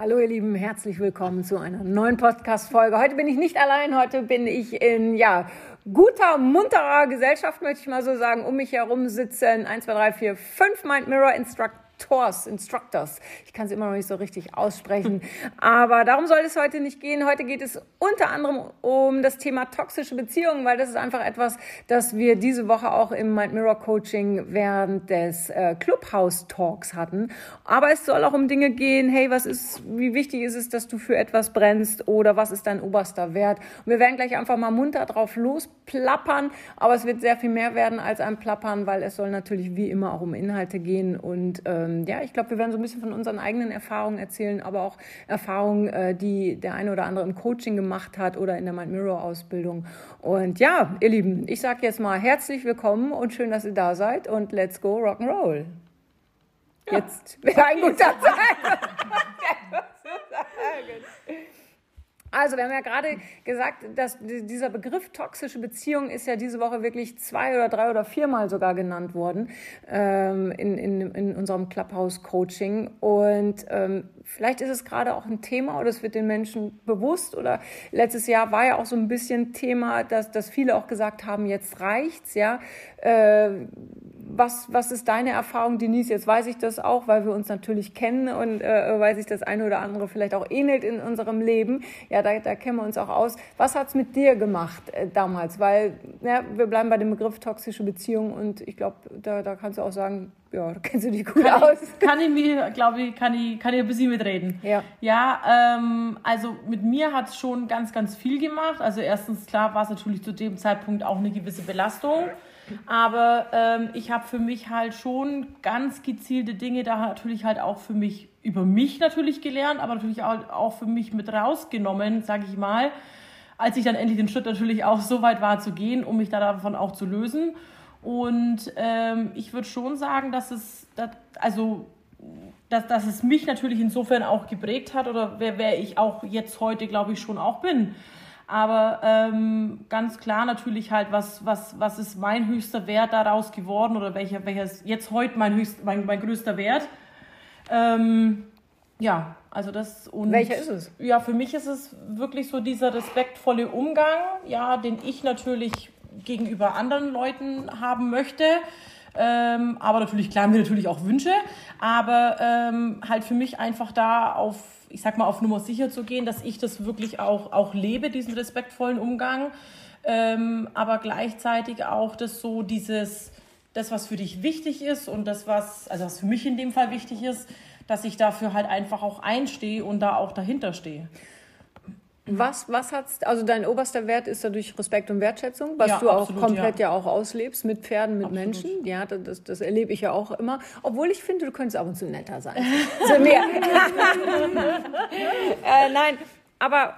Hallo ihr Lieben, herzlich willkommen zu einer neuen Podcast-Folge. Heute bin ich nicht allein, heute bin ich in, ja, guter, munterer Gesellschaft, möchte ich mal so sagen. Um mich herum sitzen 1, 2, 3, 4, 5 Mind Mirror Instructor Instructors, Instructors. Ich kann es immer noch nicht so richtig aussprechen. Aber darum soll es heute nicht gehen. Heute geht es unter anderem um das Thema toxische Beziehungen, weil das ist einfach etwas, das wir diese Woche auch im Mind Mirror Coaching während des äh, Clubhouse Talks hatten. Aber es soll auch um Dinge gehen. Hey, was ist, wie wichtig ist es, dass du für etwas brennst oder was ist dein oberster Wert? Und wir werden gleich einfach mal munter drauf losplappern. Aber es wird sehr viel mehr werden als ein Plappern, weil es soll natürlich wie immer auch um Inhalte gehen und äh, ähm, ja, ich glaube, wir werden so ein bisschen von unseren eigenen Erfahrungen erzählen, aber auch Erfahrungen, äh, die der eine oder andere im Coaching gemacht hat oder in der Mind Mirror Ausbildung. Und ja, ihr Lieben, ich sage jetzt mal herzlich willkommen und schön, dass ihr da seid und let's go Rock'n'Roll. Ja. Jetzt wäre ein guter Zeit. Also, wir haben ja gerade gesagt, dass dieser Begriff toxische Beziehung ist ja diese Woche wirklich zwei oder drei oder viermal sogar genannt worden ähm, in, in, in unserem Clubhouse-Coaching. Und ähm, vielleicht ist es gerade auch ein Thema oder es wird den Menschen bewusst. Oder letztes Jahr war ja auch so ein bisschen Thema, dass, dass viele auch gesagt haben, jetzt reicht's, ja. Äh, was, was ist deine Erfahrung, Denise? Jetzt weiß ich das auch, weil wir uns natürlich kennen und äh, weil sich das eine oder andere vielleicht auch ähnelt in unserem Leben. Ja, da, da kennen wir uns auch aus. Was hat's mit dir gemacht äh, damals? Weil ja, wir bleiben bei dem Begriff toxische Beziehung und ich glaube, da, da kannst du auch sagen, ja, da kennst du dich gut kann aus. Ich, kann ich mir, glaube ich, kann ich, kann ich ein bisschen mitreden. Ja. Ja, ähm, also mit mir hat es schon ganz, ganz viel gemacht. Also erstens, klar, war es natürlich zu dem Zeitpunkt auch eine gewisse Belastung. Aber ähm, ich habe für mich halt schon ganz gezielte Dinge da natürlich halt auch für mich, über mich natürlich gelernt, aber natürlich auch, für mich mit rausgenommen, sage ich mal, als ich dann endlich den Schritt natürlich auch so weit war zu gehen, um mich da davon auch zu lösen. Und ähm, ich würde schon sagen, dass es, dass, also, dass, dass es mich natürlich insofern auch geprägt hat oder wer, wer ich auch jetzt heute, glaube ich, schon auch bin. Aber ähm, ganz klar natürlich halt, was, was, was ist mein höchster Wert daraus geworden oder welcher, welcher ist jetzt heute mein, höchst, mein, mein größter Wert? Ähm, ja, also das und welcher ist es? Ja, für mich ist es wirklich so dieser respektvolle Umgang, ja, den ich natürlich gegenüber anderen Leuten haben möchte. Ähm, aber natürlich, klar, mir natürlich auch Wünsche, aber ähm, halt für mich einfach da auf ich sag mal, auf Nummer sicher zu gehen, dass ich das wirklich auch, auch lebe, diesen respektvollen Umgang. Ähm, aber gleichzeitig auch das so dieses, das, was für dich wichtig ist und das, was, also was für mich in dem Fall wichtig ist, dass ich dafür halt einfach auch einstehe und da auch dahinter stehe. Was, was hat's, also dein oberster Wert ist dadurch Respekt und Wertschätzung, was ja, du auch absolut, komplett ja. ja. auch auslebst mit Pferden, mit absolut. Menschen. Ja, das, das erlebe ich ja auch immer. Obwohl ich finde, du könntest ab und zu netter sein. zu mir. äh, nein, aber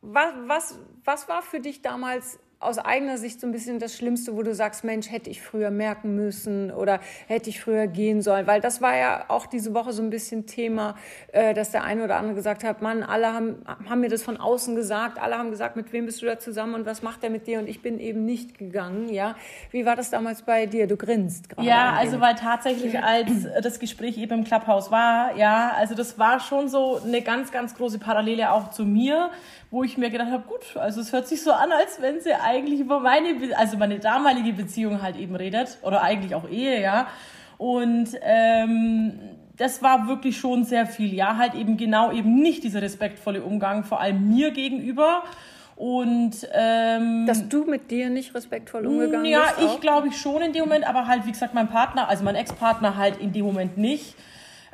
was, was, was war für dich damals aus eigener Sicht so ein bisschen das Schlimmste, wo du sagst, Mensch, hätte ich früher merken müssen oder hätte ich früher gehen sollen? Weil das war ja auch diese Woche so ein bisschen Thema, äh, dass der eine oder andere gesagt hat, Mann, alle haben, haben mir das von außen gesagt, alle haben gesagt, mit wem bist du da zusammen und was macht er mit dir? Und ich bin eben nicht gegangen, ja. Wie war das damals bei dir? Du grinst gerade. Ja, also weil tatsächlich als das Gespräch eben im Clubhouse war, ja, also das war schon so eine ganz, ganz große Parallele auch zu mir, wo ich mir gedacht habe, gut, also es hört sich so an, als wenn sie eigentlich über meine, also meine damalige Beziehung halt eben redet oder eigentlich auch Ehe, ja. Und ähm, das war wirklich schon sehr viel, ja, halt eben genau eben nicht dieser respektvolle Umgang, vor allem mir gegenüber. Und ähm, dass du mit dir nicht respektvoll umgegangen ja, bist. Ja, ich glaube ich schon in dem Moment, aber halt wie gesagt mein Partner, also mein Ex-Partner halt in dem Moment nicht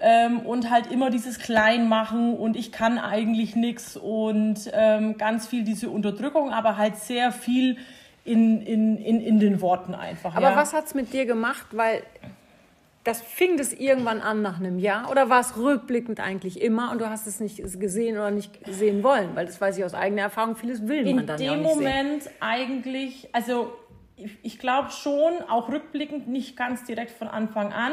ähm, und halt immer dieses Kleinmachen und ich kann eigentlich nichts und ähm, ganz viel diese Unterdrückung, aber halt sehr viel in, in, in, in den Worten einfach. Aber ja. was hat es mit dir gemacht? Weil das fing das irgendwann an nach einem Jahr oder war es rückblickend eigentlich immer und du hast es nicht gesehen oder nicht sehen wollen? Weil das weiß ich aus eigener Erfahrung, vieles will in man dann ja nicht In dem Moment sehen. eigentlich, also ich, ich glaube schon, auch rückblickend nicht ganz direkt von Anfang an,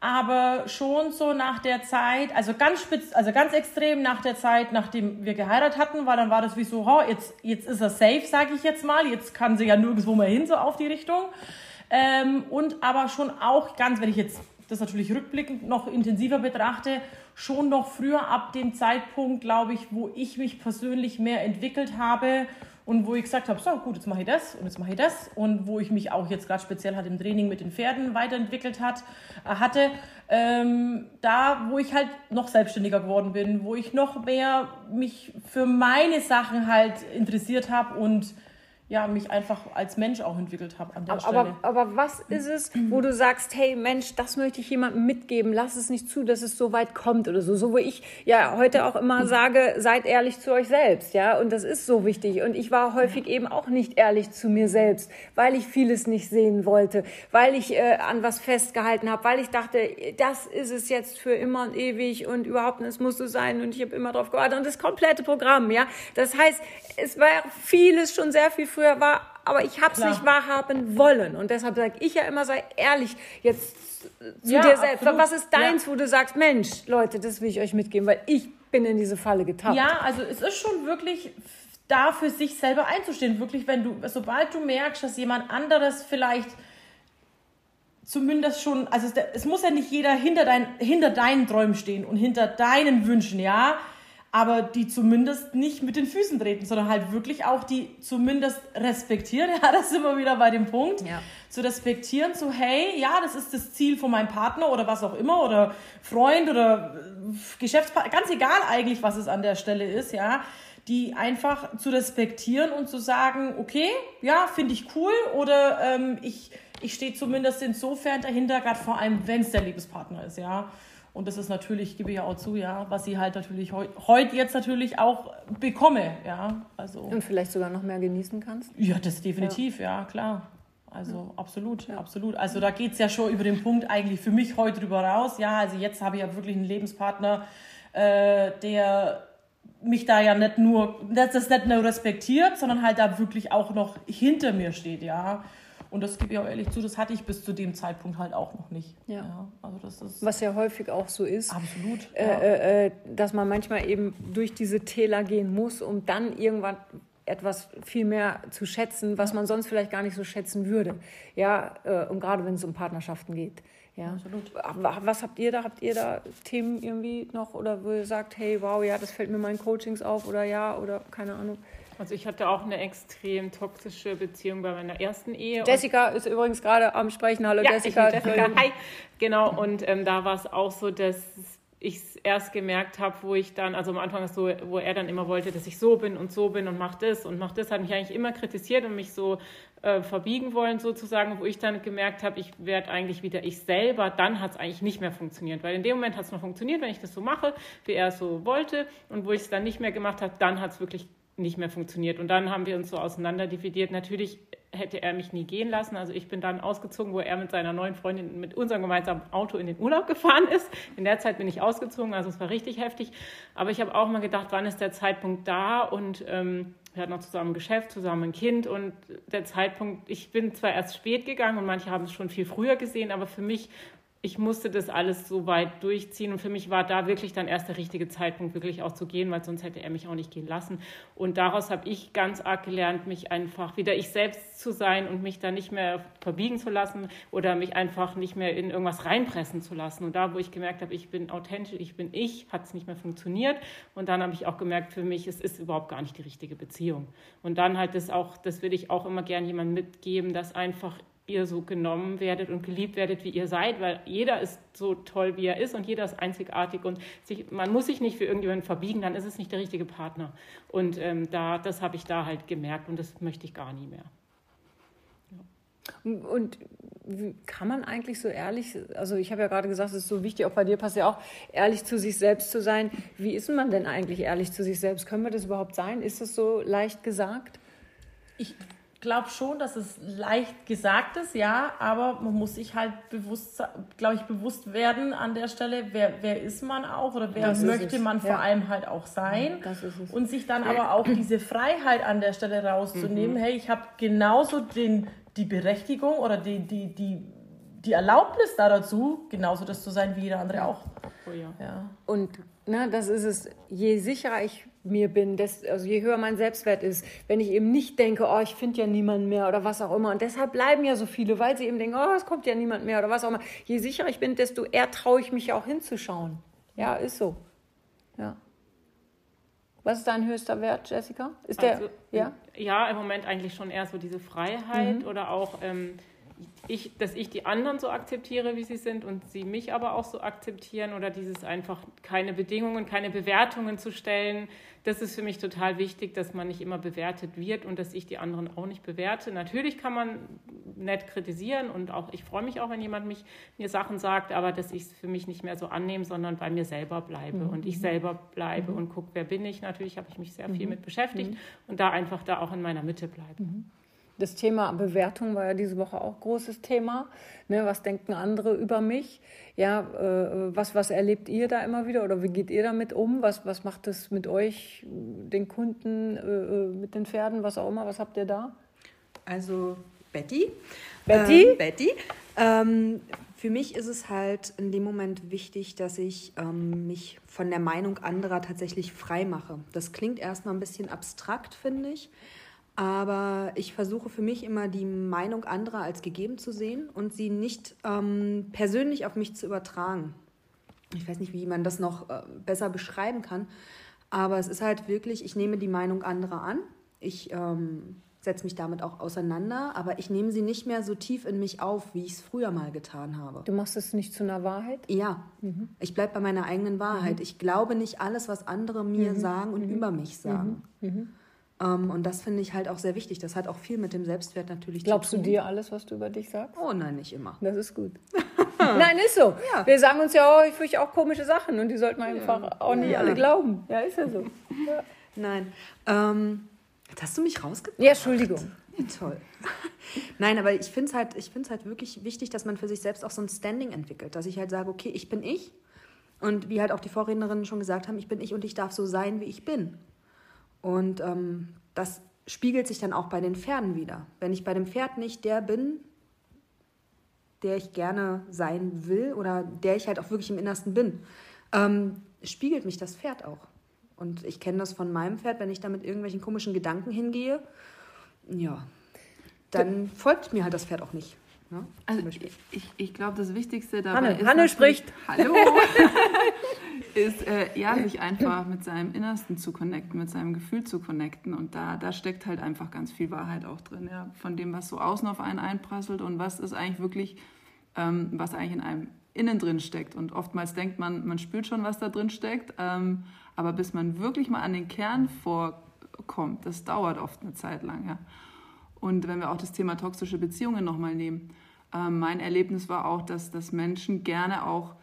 aber schon so nach der Zeit, also ganz spitz, also ganz extrem nach der Zeit, nachdem wir geheiratet hatten, weil dann war das wie so, oh, jetzt, jetzt ist er safe, sage ich jetzt mal, jetzt kann sie ja nirgendwo mehr hin, so auf die Richtung. Ähm, und aber schon auch ganz, wenn ich jetzt das natürlich rückblickend noch intensiver betrachte, schon noch früher ab dem Zeitpunkt, glaube ich, wo ich mich persönlich mehr entwickelt habe und wo ich gesagt habe, so gut, jetzt mache ich das und jetzt mache ich das. Und wo ich mich auch jetzt gerade speziell halt im Training mit den Pferden weiterentwickelt hat, äh, hatte, ähm, da wo ich halt noch selbstständiger geworden bin, wo ich noch mehr mich für meine Sachen halt interessiert habe und ja, mich einfach als Mensch auch entwickelt habe an der aber, Stelle. Aber, aber was ist es, wo du sagst, hey Mensch, das möchte ich jemandem mitgeben, lass es nicht zu, dass es so weit kommt oder so. So wie ich ja heute auch immer sage, seid ehrlich zu euch selbst, ja, und das ist so wichtig. Und ich war häufig eben auch nicht ehrlich zu mir selbst, weil ich vieles nicht sehen wollte, weil ich äh, an was festgehalten habe, weil ich dachte, das ist es jetzt für immer und ewig und überhaupt, es muss so sein und ich habe immer drauf gewartet und das komplette Programm, ja. Das heißt, es war vieles schon sehr viel früher war, aber ich habe es nicht wahrhaben wollen. Und deshalb sage ich ja immer, sei ehrlich jetzt zu Ja, dir selbst. absolut. Was ist deins, Ja. wo du sagst, Mensch, Leute, das will ich euch mitgeben, weil ich bin in diese Falle getappt. Ja, also es ist schon wirklich da für sich selber einzustehen. Wirklich, wenn du, sobald du merkst, dass jemand anderes vielleicht zumindest schon, also es, es muss ja nicht jeder hinter, dein, hinter deinen Träumen stehen und hinter deinen Wünschen, ja, aber die zumindest nicht mit den Füßen treten, sondern halt wirklich auch die zumindest respektieren. Ja, das sind wir wieder bei dem Punkt. Ja. Zu respektieren, so hey, ja, das ist das Ziel von meinem Partner oder was auch immer oder Freund oder äh, Geschäftspartner, ganz egal eigentlich, was es an der Stelle ist, ja, die einfach zu respektieren und zu sagen, okay, ja, finde ich cool oder ähm, ich, ich stehe zumindest insofern dahinter, gerade vor allem, wenn es der Liebespartner ist, ja. Und das ist natürlich, gebe ich ja auch zu, ja, was sie halt natürlich heute heut jetzt natürlich auch bekomme, ja. Also, Und vielleicht sogar noch mehr genießen kannst. ja, das definitiv, ja, klar. Also absolut, absolut. Also da geht es ja schon über den Punkt eigentlich für mich heute drüber raus. Ja, also jetzt habe ich ja wirklich einen Lebenspartner, äh, der mich da ja nicht nur, das das nicht nur respektiert, sondern halt da wirklich auch noch hinter mir steht, ja. Und das gebe ich auch ehrlich zu, das hatte ich bis zu dem Zeitpunkt halt auch noch nicht. Ja. also das ist Was ja häufig auch so ist. absolut. äh, ja. äh, äh, dass man manchmal eben durch diese Täler gehen muss, um dann irgendwann etwas viel mehr zu schätzen, was man sonst vielleicht gar nicht so schätzen würde. Ja, äh, und gerade wenn es um Partnerschaften geht. Ja. Absolut. Was habt ihr da? Habt ihr da Themen irgendwie noch oder wo ihr sagt, hey, wow, ja, das fällt mir in meinen Coachings auf oder ja oder keine Ahnung. Also ich hatte auch eine extrem toxische Beziehung bei meiner ersten Ehe. Jessica ist übrigens gerade am Sprechen. Hallo ja, Jessica. Ich Jessica. Hi. Genau, und ähm, da war es auch so, dass ich es erst gemerkt habe, wo ich dann, also am Anfang ist so, wo er dann immer wollte, dass ich so bin und so bin und mach das und mach das, hat mich eigentlich immer kritisiert und mich so äh, verbiegen wollen sozusagen, wo ich dann gemerkt habe, ich werde eigentlich wieder ich selber, dann hat es eigentlich nicht mehr funktioniert, weil in dem Moment hat es noch funktioniert, wenn ich das so mache, wie er es so wollte und wo ich es dann nicht mehr gemacht habe, dann hat es wirklich nicht mehr funktioniert. Und dann haben wir uns so auseinanderdividiert. Natürlich hätte er mich nie gehen lassen. Also ich bin dann ausgezogen, wo er mit seiner neuen Freundin mit unserem gemeinsamen Auto in den Urlaub gefahren ist. In der Zeit bin ich ausgezogen, also es war richtig heftig. Aber ich habe auch mal gedacht, wann ist der Zeitpunkt da? Und ähm, wir hatten auch zusammen ein Geschäft, zusammen ein Kind. Und der Zeitpunkt, ich bin zwar erst spät gegangen und manche haben es schon viel früher gesehen, aber für mich ich musste das alles so weit durchziehen und für mich war da wirklich dann erst der richtige Zeitpunkt, wirklich auch zu gehen, weil sonst hätte er mich auch nicht gehen lassen. Und daraus habe ich ganz arg gelernt, mich einfach wieder ich selbst zu sein und mich da nicht mehr verbiegen zu lassen oder mich einfach nicht mehr in irgendwas reinpressen zu lassen. Und da, wo ich gemerkt habe, ich bin authentisch, ich bin ich, hat es nicht mehr funktioniert. Und dann habe ich auch gemerkt, für mich, es ist überhaupt gar nicht die richtige Beziehung. Und dann halt das auch, das würde ich auch immer gerne jemandem mitgeben, dass einfach ihr so genommen werdet und geliebt werdet, wie ihr seid, weil jeder ist so toll, wie er ist und jeder ist einzigartig und sich, man muss sich nicht für irgendjemanden verbiegen, dann ist es nicht der richtige Partner. Und ähm, da, das habe ich da halt gemerkt und das möchte ich gar nie mehr. Und wie kann man eigentlich so ehrlich, also ich habe ja gerade gesagt, es ist so wichtig, auch bei dir passt ja auch, ehrlich zu sich selbst zu sein. Wie ist man denn eigentlich ehrlich zu sich selbst? Können wir das überhaupt sein? Ist das so leicht gesagt? Ich glaube schon, dass es leicht gesagt ist, ja, aber man muss sich halt bewusst, glaube ich, bewusst werden an der Stelle, wer, wer ist man auch oder wer Das möchte man vor ja. allem halt auch sein. Das ist es. Und sich dann aber auch diese Freiheit an der Stelle rauszunehmen, hey, ich habe genauso den, die Berechtigung oder die, die, die, die Erlaubnis da dazu, genauso das zu sein wie jeder andere auch. Oh ja. Ja. Und ne, das ist es, je sicherer ich mir bin, desto, also je höher mein Selbstwert ist, wenn ich eben nicht denke, oh, ich finde ja niemanden mehr oder was auch immer. Und deshalb bleiben ja so viele, weil sie eben denken, oh, es kommt ja niemand mehr oder was auch immer. Je sicherer ich bin, desto eher traue ich mich ja auch hinzuschauen. Ja, ist so. Ja. Was ist dein höchster Wert, Jessica? Ist der, Also, ja? Ja, im Moment eigentlich schon eher so diese Freiheit oder auch, ähm, ich, dass ich die anderen so akzeptiere, wie sie sind und sie mich aber auch so akzeptieren oder dieses einfach keine Bedingungen, keine Bewertungen zu stellen. Das ist für mich total wichtig, dass man nicht immer bewertet wird und dass ich die anderen auch nicht bewerte. Natürlich kann man nett kritisieren und auch ich freue mich auch, wenn jemand mich, mir Sachen sagt, aber dass ich es für mich nicht mehr so annehme, sondern bei mir selber bleibe und ich selber bleibe und gucke, wer bin ich. Natürlich habe ich mich sehr viel mit beschäftigt und da einfach da auch in meiner Mitte bleibe. Das Thema Bewertung war ja diese Woche auch großes Thema. Ne, was denken andere über mich? Ja, äh, was, was erlebt ihr da immer wieder oder wie geht ihr damit um? Was, was macht es mit euch, den Kunden, äh, äh, mit den Pferden, was auch immer? Was habt ihr da? Also Betty. Betty? Ähm, Betty. Ähm, für mich ist es halt in dem Moment wichtig, dass ich ähm, mich von der Meinung anderer tatsächlich frei mache. Das klingt erstmal ein bisschen abstrakt, finde ich. Aber ich versuche für mich immer die Meinung anderer als gegeben zu sehen und sie nicht ähm, persönlich auf mich zu übertragen. Ich weiß nicht, wie man das noch äh, besser beschreiben kann. Aber es ist halt wirklich, ich nehme die Meinung anderer an. Ich ähm, setze mich damit auch auseinander, aber ich nehme sie nicht mehr so tief in mich auf, wie ich es früher mal getan habe. Du machst es nicht zu einer Wahrheit? Ja, ich bleibe bei meiner eigenen Wahrheit. Ich glaube nicht alles, was andere mir sagen und über mich sagen. Ähm, und das finde ich halt auch sehr wichtig. Das hat auch viel mit dem Selbstwert natürlich Glaubst zu du tun. dir alles, was du über dich sagst? Oh nein, nicht immer. Das ist gut. Nein, ist so. Ja. Wir sagen uns ja häufig auch komische Sachen und die sollten wir einfach auch nicht Ja. alle glauben. Ja, ist ja so. Ja, Nein. Ähm, jetzt hast du mich rausgebracht. ja Entschuldigung. Ja, toll. Nein, aber ich finde es halt, ich halt wirklich wichtig, dass man für sich selbst auch so ein Standing entwickelt. Dass ich halt sage, okay, ich bin ich. Und wie halt auch die Vorrednerinnen schon gesagt haben, ich bin ich und ich darf so sein, wie ich bin. Und ähm, das spiegelt sich dann auch bei den Pferden wieder. Wenn ich bei dem Pferd nicht der bin, der ich gerne sein will oder der ich halt auch wirklich im Innersten bin, ähm, spiegelt mich das Pferd auch. Und ich kenne das von meinem Pferd, wenn ich da mit irgendwelchen komischen Gedanken hingehe, ja, dann folgt mir halt das Pferd auch nicht. Ne? Also ich, ich glaube, das Wichtigste dabei Hanne, ist Hanne spricht. Hallo. ist äh, ja sich einfach mit seinem Innersten zu connecten, mit seinem Gefühl zu connecten. Und da da steckt halt einfach ganz viel Wahrheit auch drin, ja, von dem was so außen auf einen einprasselt und was ist eigentlich wirklich ähm, was eigentlich in einem innen drin steckt. Und oftmals denkt man, man spürt schon, was da drin steckt, ähm, aber bis man wirklich mal an den Kern vorkommt, das dauert oft eine Zeit lang, ja. Und wenn wir auch das Thema toxische Beziehungen nochmal nehmen, ähm, mein Erlebnis war auch, dass, dass Menschen gerne auch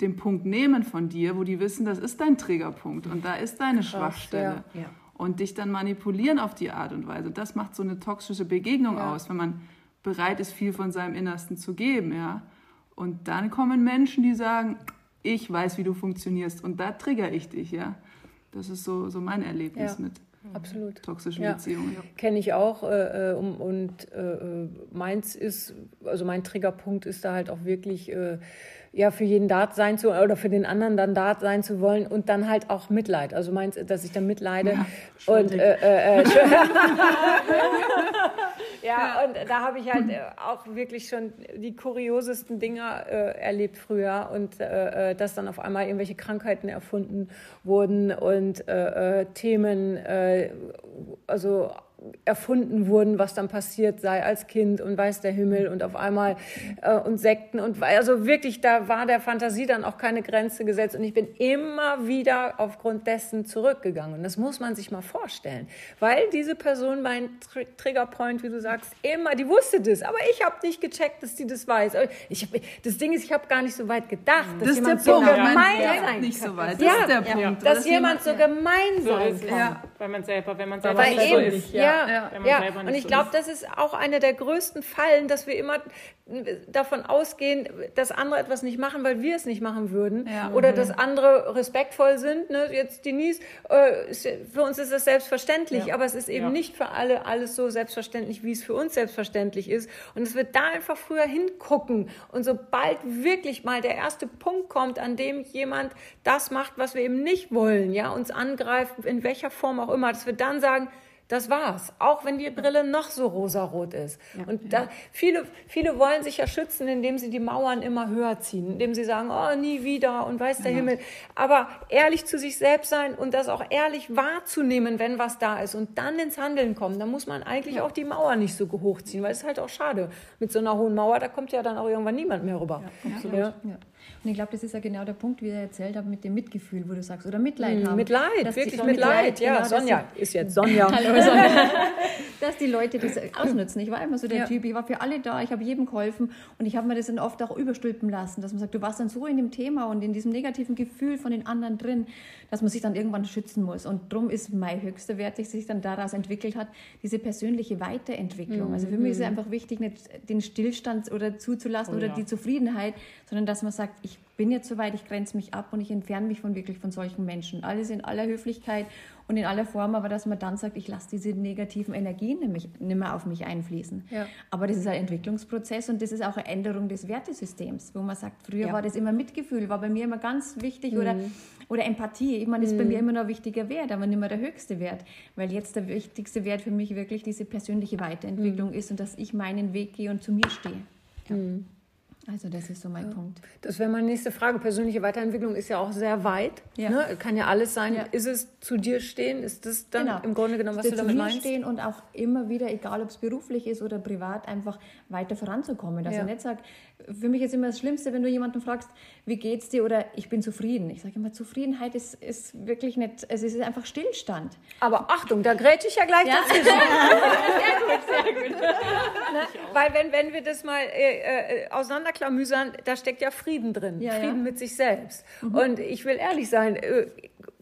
den Punkt nehmen von dir, wo die wissen, das ist dein Triggerpunkt und da ist deine Schwachstelle. ja. Ja. Und dich dann manipulieren auf die Art und Weise. Das macht so eine toxische Begegnung Ja. aus, wenn man bereit ist, viel von seinem Innersten zu geben. Ja? Und dann kommen Menschen, die sagen, ich weiß, wie du funktionierst und da trigger ich dich. Ja? Das ist so, so mein Erlebnis Ja. mit Absolut. toxischen Ja. Beziehungen. Kenne ich auch. Äh, äh, um- und äh, äh, meins ist, also mein Triggerpunkt ist da halt auch wirklich, äh, ja, für jeden Dart sein zu oder für den anderen dann Dart sein zu wollen und dann halt auch Mitleid. Also meins, dass ich dann mitleide. und äh, äh, äh, ja, und da habe ich halt äh, auch wirklich schon die kuriosesten Dinge äh, erlebt früher und äh, äh, dass dann auf einmal irgendwelche Krankheiten erfunden wurden und äh, äh, Themen, äh, also erfunden wurden, was dann passiert sei als Kind und weiß der Himmel und auf einmal äh, und Sekten und also wirklich, da war der Fantasie dann auch keine Grenze gesetzt und ich bin immer wieder aufgrund dessen zurückgegangen und das muss man sich mal vorstellen, weil diese Person mein Tr Triggerpoint, wie du sagst, immer, die wusste das, aber ich habe nicht gecheckt, dass die das weiß. Ich hab, das Ding ist, ich habe gar nicht so weit gedacht, dass Das ist der jemand so Punkt. gemein denkt sein nicht kann. so weit. Das Ja, ist der ja, Punkt. dass jemand so gemein So sein kann. Ja. weil man selber, wenn man Weil selber nicht so ist. ja, Ja, wenn ja. man ja. selber nicht Und ich so glaube, das ist auch eine der größten Fallen, dass wir immer davon ausgehen, dass andere etwas nicht machen, weil wir es nicht machen würden. Ja. Oder dass andere respektvoll sind. Ne? Jetzt Denise, äh, für uns ist das selbstverständlich, aber es ist eben Ja. nicht für alle alles so selbstverständlich, wie es für uns selbstverständlich ist. Und es wird da einfach früher hingucken. Und sobald wirklich mal der erste Punkt kommt, an dem jemand das macht, was wir eben nicht wollen, ja, uns angreift, in welcher Form auch immer, dass wir dann sagen, das war's. Auch wenn die Brille noch so rosarot ist. und da, viele, viele wollen sich ja schützen, indem sie die Mauern immer höher ziehen, indem sie sagen, oh, nie wieder und weiß der Himmel. Aber ehrlich zu sich selbst sein und das auch ehrlich wahrzunehmen, wenn was da ist und dann ins Handeln kommen, dann muss man eigentlich auch die Mauer nicht so hochziehen, weil es ist halt auch schade. Mit so einer hohen Mauer, da kommt ja dann auch irgendwann niemand mehr rüber. Ja, Ja. Und ich glaube, das ist ja genau der Punkt, wie er erzählt hat, mit dem Mitgefühl, wo du sagst, oder Mitleid haben. Mitleid, wirklich Mitleid. Ja, genau, Sonja ist jetzt Sonja. Hallo, Sonja. Dass die Leute das ausnutzen. Ich war immer so der Ja. Typ, ich war für alle da, ich habe jedem geholfen und ich habe mir das dann oft auch überstülpen lassen, dass man sagt, du warst dann so in dem Thema und in diesem negativen Gefühl von den anderen drin, dass man sich dann irgendwann schützen muss. Und darum ist mein höchster Wert, der sich dann daraus entwickelt hat, diese persönliche Weiterentwicklung. Also für mich ist es einfach wichtig, nicht den Stillstand oder zuzulassen Oh oder ja. die Zufriedenheit, sondern dass man sagt, ich bin jetzt soweit, ich grenze mich ab und ich entferne mich von wirklich von solchen Menschen. Alles in aller Höflichkeit und in aller Form, aber dass man dann sagt, ich lasse diese negativen Energien nämlich nicht mehr auf mich einfließen. Ja. Aber das ist ein Entwicklungsprozess und das ist auch eine Änderung des Wertesystems, wo man sagt, früher Ja. war das immer Mitgefühl, war bei mir immer ganz wichtig oder, oder Empathie. Ich meine, das ist bei mir immer noch ein wichtiger Wert, aber nicht mehr der höchste Wert, weil jetzt der wichtigste Wert für mich wirklich diese persönliche Weiterentwicklung ist und dass ich meinen Weg gehe und zu mir stehe. Ja. Also das ist so mein Punkt. Das wäre meine nächste Frage. Persönliche Weiterentwicklung ist ja auch sehr weit. Ja. Ne? Kann ja alles sein. Ja. Ist es zu dir stehen? Ist das dann Genau. im Grunde genommen, was Zu du damit meinst? stehen und auch immer wieder, egal ob es beruflich ist oder privat, einfach weiter voranzukommen. Dass Ja. ich nicht sage, für mich ist immer das Schlimmste, wenn du jemanden fragst, wie geht's dir oder ich bin zufrieden. Ich sage immer, Zufriedenheit ist, ist wirklich nicht, es ist einfach Stillstand. Aber Achtung, da grätsche ich ja gleich Ja. dazwischen. sehr gut, sehr gut. ne? Weil wenn, wenn wir das mal äh, äh, auseinanderklamüsern, da steckt ja Frieden drin. Ja, Mhm. Frieden ja. mit sich selbst. Und ich will ehrlich sein, äh,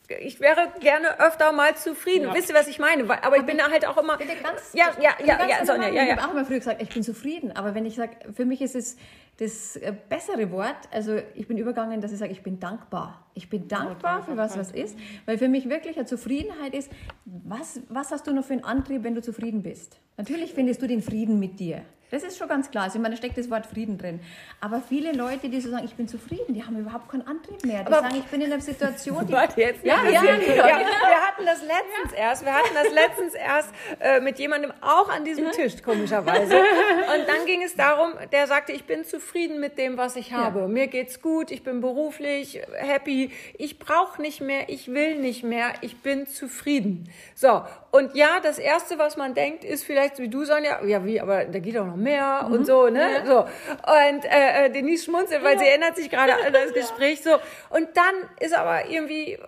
ich wäre gerne öfter mal zufrieden. Ja. Wisst ihr, was ich meine? Weil- Aber ich bin da halt auch immer... Bitte ganz, ja, ja, ja, ja, Sonja, normal. ja, Ich habe ja. auch immer früher gesagt, ich bin zufrieden. Aber wenn ich sage, für mich ist es das äh, bessere Wort, also ich bin übergegangen, dass ich sage, ich bin dankbar. Ich bin dankbar für was, was ist. Weil für mich wirklich eine Zufriedenheit ist, was, was hast du noch für einen Antrieb, wenn du zufrieden bist? Natürlich findest du den Frieden mit dir. Das ist schon ganz klar. Also, ich meine, da steckt das Wort Frieden drin. Aber viele Leute, die so sagen, ich bin zufrieden, die haben überhaupt keinen Antrieb mehr. Die Aber- sagen, ich bin in einer Situation, die Warte jetzt. Ja, ja, ja. ja, wir hatten das letztens erst. Wir hatten das letztens erst äh, mit jemandem auch an diesem Tisch, komischerweise. Und dann ging es darum, der sagte, ich bin zufrieden mit dem, was ich habe. Mir geht's gut, ich bin beruflich happy. Ich brauche nicht mehr, ich will nicht mehr, ich bin zufrieden. So, und ja, das Erste, was man denkt, ist vielleicht, wie du, Sonja, ja, wie, aber da geht auch noch mehr und so, ne? So. Und äh, äh, Denise schmunzelt, weil sie erinnert sich gerade an das Gespräch so. Und dann ist aber irgendwie äh,